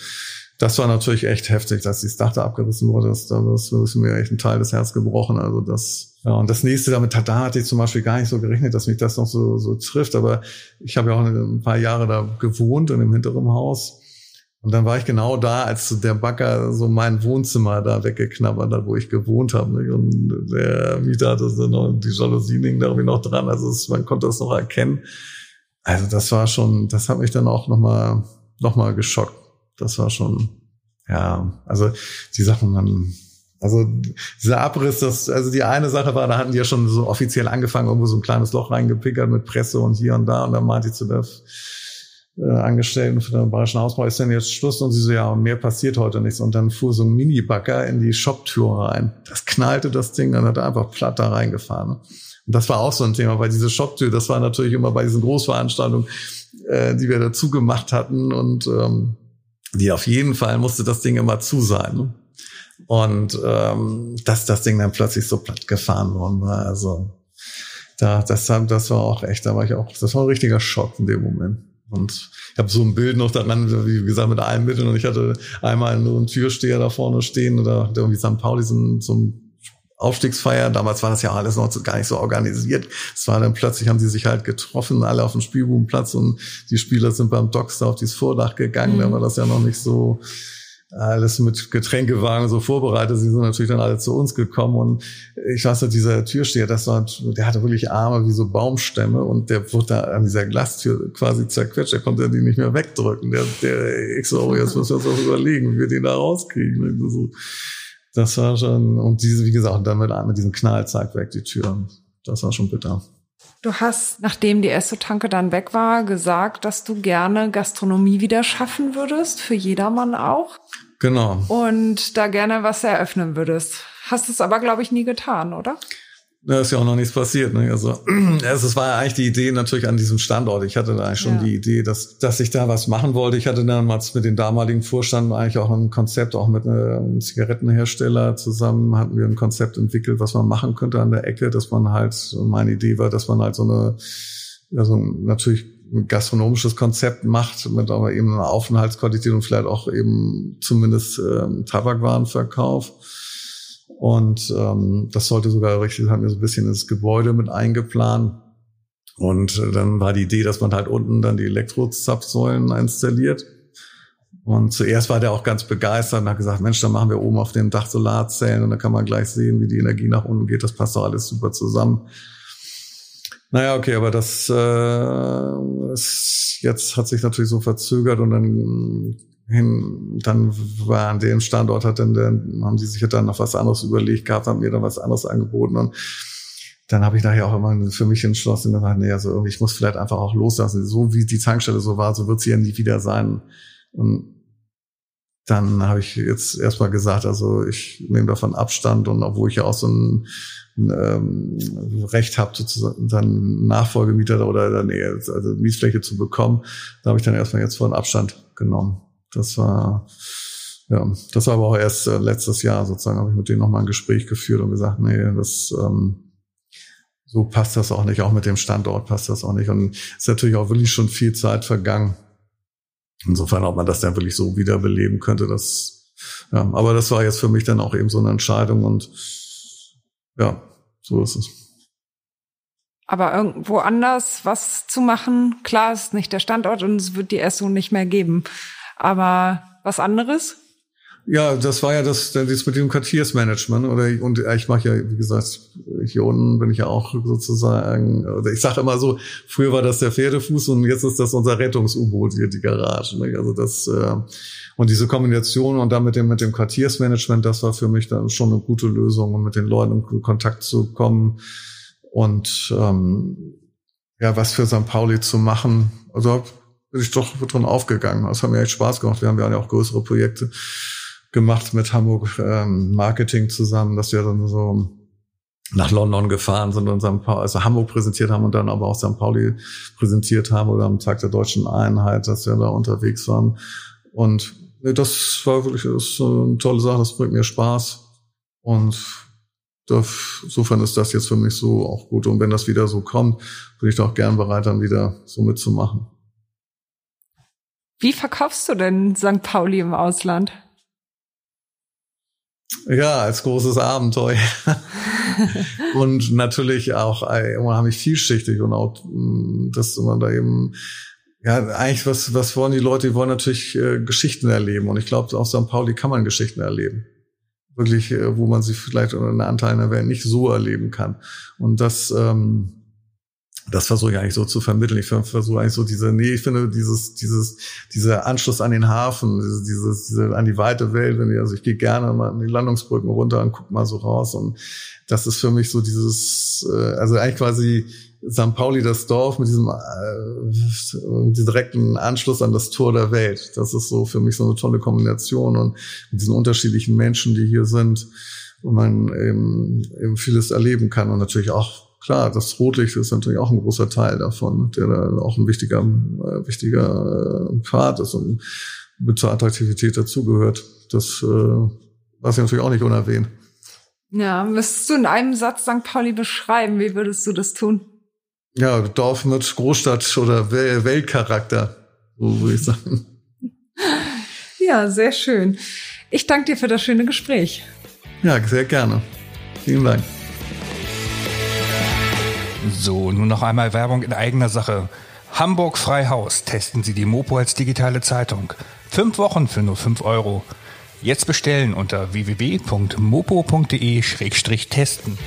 S1: das war natürlich echt heftig, dass das Dach da abgerissen wurde. Das, da ist mir echt ein Teil des Herz gebrochen. Also das ja, und das nächste damit, da hatte ich zum Beispiel gar nicht so gerechnet, dass mich das noch so, so trifft. Aber ich habe ja auch ein paar Jahre da gewohnt in dem hinteren Haus. Und dann war ich genau da, als der Bagger so mein Wohnzimmer da weggeknabbert hat, wo ich gewohnt habe. Und der Mieter hatte so noch die Jalousien hingen da irgendwie noch dran. Also es, man konnte das noch erkennen. Also das war schon, das hat mich dann auch nochmal noch mal geschockt. Das war schon, ja, also die Sachen dann also dieser Abriss, das, also die eine Sache war, da hatten die ja schon so offiziell angefangen, irgendwo so ein kleines Loch reingepickert mit Presse und hier und da. Und dann meinte ich zu der äh, Angestellten für den Bayerischen Hausbau, ist denn jetzt Schluss? Und sie so, ja, mehr passiert heute nichts. Und dann fuhr so ein Mini-Bagger in die Shoptür rein. Das knallte das Ding, dann hat er einfach platt da reingefahren. Und das war auch so ein Thema, weil diese Shoptür, das war natürlich immer bei diesen Großveranstaltungen, äh, die wir dazu gemacht hatten. Und ähm, die auf jeden Fall musste das Ding immer zu sein. Ne? Und ähm, dass das Ding dann plötzlich so platt gefahren worden war. Also da, das, das war auch echt, da war ich auch, das war ein richtiger Schock in dem Moment. Und ich habe so ein Bild noch daran, wie gesagt, mit allen Mitteln. Und ich hatte einmal nur einen Türsteher da vorne stehen oder irgendwie St. Pauli so so ein Aufstiegsfeier. Damals war das ja alles noch gar nicht so organisiert. Es war dann plötzlich, haben sie sich halt getroffen, alle auf dem Spielbubenplatz und die Spieler sind beim Docks da auf dieses Vordach gegangen. Mhm. Da war das ja noch nicht so, alles mit Getränkewagen so vorbereitet. Sie sind natürlich dann alle zu uns gekommen und ich weiß noch, dieser Türsteher, das war, der hatte wirklich Arme wie so Baumstämme und der wurde da an dieser Glastür quasi zerquetscht. Der konnte die nicht mehr wegdrücken. Der, der, ich so, jetzt müssen wir uns auch überlegen, wie wir den da rauskriegen. So, das war schon, und diese, wie gesagt, dann mit, diesem Knall zeigt weg die Tür. Das war schon bitter.
S3: Du hast, nachdem die Esso-Tanke dann weg war, gesagt, dass du gerne Gastronomie wieder schaffen würdest, für jedermann auch.
S1: Genau.
S3: Und da gerne was eröffnen würdest. Hast es aber, glaube ich, nie getan, oder?
S1: Da ist ja auch noch nichts passiert. Ne? Also es war ja eigentlich die Idee natürlich an diesem Standort. Ich hatte da eigentlich schon ja. die Idee, dass, dass ich da was machen wollte. Ich hatte damals mit dem damaligen Vorstand eigentlich auch ein Konzept, auch mit einem Zigarettenhersteller zusammen hatten wir ein Konzept entwickelt, was man machen könnte an der Ecke, dass man halt, meine Idee war, dass man halt so eine, also natürlich ein gastronomisches Konzept macht, mit aber eben einer Aufenthaltsqualität und vielleicht auch eben zumindest ähm, Tabakwarenverkauf und ähm, das sollte sogar richtig, haben wir so ein bisschen ins Gebäude mit eingeplant. Und äh, dann war die Idee, dass man halt unten dann die Elektrozapfsäulen installiert. Und zuerst war der auch ganz begeistert und hat gesagt, Mensch, dann machen wir oben auf dem Dach Solarzellen und dann kann man gleich sehen, wie die Energie nach unten geht. Das passt doch alles super zusammen. Naja, okay, aber das äh, ist, jetzt hat sich natürlich so verzögert und dann hin, dann war an dem Standort hat dann, dann haben sie sich ja dann noch was anderes überlegt gehabt, haben mir dann was anderes angeboten und dann habe ich nachher auch immer für mich entschlossen, gesagt, nee, also irgendwie, ich muss vielleicht einfach auch loslassen. So wie die Tankstelle so war, so wird sie ja nie wieder sein. Und dann habe ich jetzt erstmal gesagt, also ich nehme davon Abstand und obwohl ich ja auch so ein, ein ähm, Recht habe, sozusagen dann Nachfolgemieter oder dann also Mietfläche zu bekommen, da habe ich dann erstmal jetzt von Abstand genommen. Das war ja, das war aber auch erst äh, letztes Jahr sozusagen, habe ich mit denen nochmal ein Gespräch geführt und gesagt, nee, das ähm, so passt das auch nicht, auch mit dem Standort passt das auch nicht. Und ist natürlich auch wirklich schon viel Zeit vergangen. Insofern, ob man das dann wirklich so wiederbeleben könnte, das, ja, aber das war jetzt für mich dann auch eben so eine Entscheidung und ja, so ist es.
S3: Aber irgendwo anders was zu machen, klar ist nicht der Standort und es wird die SO nicht mehr geben. Aber was anderes?
S1: Ja, das war ja das, das mit dem Quartiersmanagement oder und ich mache ja, wie gesagt, hier unten bin ich ja auch sozusagen, oder ich sage immer so, früher war das der Pferdefuß und jetzt ist das unser Rettungsuboot hier die Garage. Ne? Also das äh, und diese Kombination und dann mit dem mit dem Quartiersmanagement, das war für mich dann schon eine gute Lösung, um mit den Leuten in Kontakt zu kommen und ähm, ja, was für St. Pauli zu machen. Also bin ich doch drin aufgegangen. Das hat mir echt Spaß gemacht. Wir haben ja auch größere Projekte gemacht mit Hamburg ähm, Marketing zusammen, dass wir dann so nach London gefahren sind und St. Pauli, also Hamburg präsentiert haben und dann aber auch St. Pauli präsentiert haben oder am Tag der deutschen Einheit, dass wir da unterwegs waren. Und das war wirklich das ist eine tolle Sache, das bringt mir Spaß. Und insofern ist das jetzt für mich so auch gut. Und wenn das wieder so kommt, bin ich doch gern bereit, dann wieder so mitzumachen.
S3: Wie verkaufst du denn St. Pauli im Ausland?
S1: Ja, als großes Abenteuer. und natürlich auch unheimlich vielschichtig und auch, mm, dass man da eben, ja, eigentlich was, was wollen die Leute? Die wollen natürlich äh, Geschichten erleben. Und ich glaube, auf St. Pauli kann man Geschichten erleben. Wirklich, äh, wo man sie vielleicht in einer Anteil der Welt nicht so erleben kann. Und das, ähm, das versuche ich eigentlich so zu vermitteln. Ich versuche eigentlich so diese, nee, ich finde dieses, dieses, dieser Anschluss an den Hafen, dieses, dieses diese, an die weite Welt, wenn ich, also ich gehe gerne mal an die Landungsbrücken runter und guck mal so raus und das ist für mich so dieses, äh, also eigentlich quasi St. Pauli das Dorf mit diesem äh, direkten Anschluss an das Tor der Welt. Das ist so für mich so eine tolle Kombination und mit diesen unterschiedlichen Menschen, die hier sind, wo man eben, eben vieles erleben kann und natürlich auch klar, das Rotlicht ist natürlich auch ein großer Teil davon, der da auch ein wichtiger, äh, wichtiger äh, Pfad ist und mit zur Attraktivität dazugehört. Das äh, war ich natürlich auch nicht unerwähnt.
S3: Ja, müsstest du in einem Satz St. Pauli beschreiben? Wie würdest du das tun?
S1: Ja, Dorf mit Großstadt oder Weltcharakter, so würde ich sagen.
S3: Ja, sehr schön. Ich danke dir für das schöne Gespräch.
S1: Ja, sehr gerne. Vielen Dank.
S2: So, nun noch einmal Werbung in eigener Sache. Hamburg Freihaus. Testen Sie die Mopo als digitale Zeitung. Fünf Wochen für nur fünf Euro. Jetzt bestellen unter www.mopo.de-testen.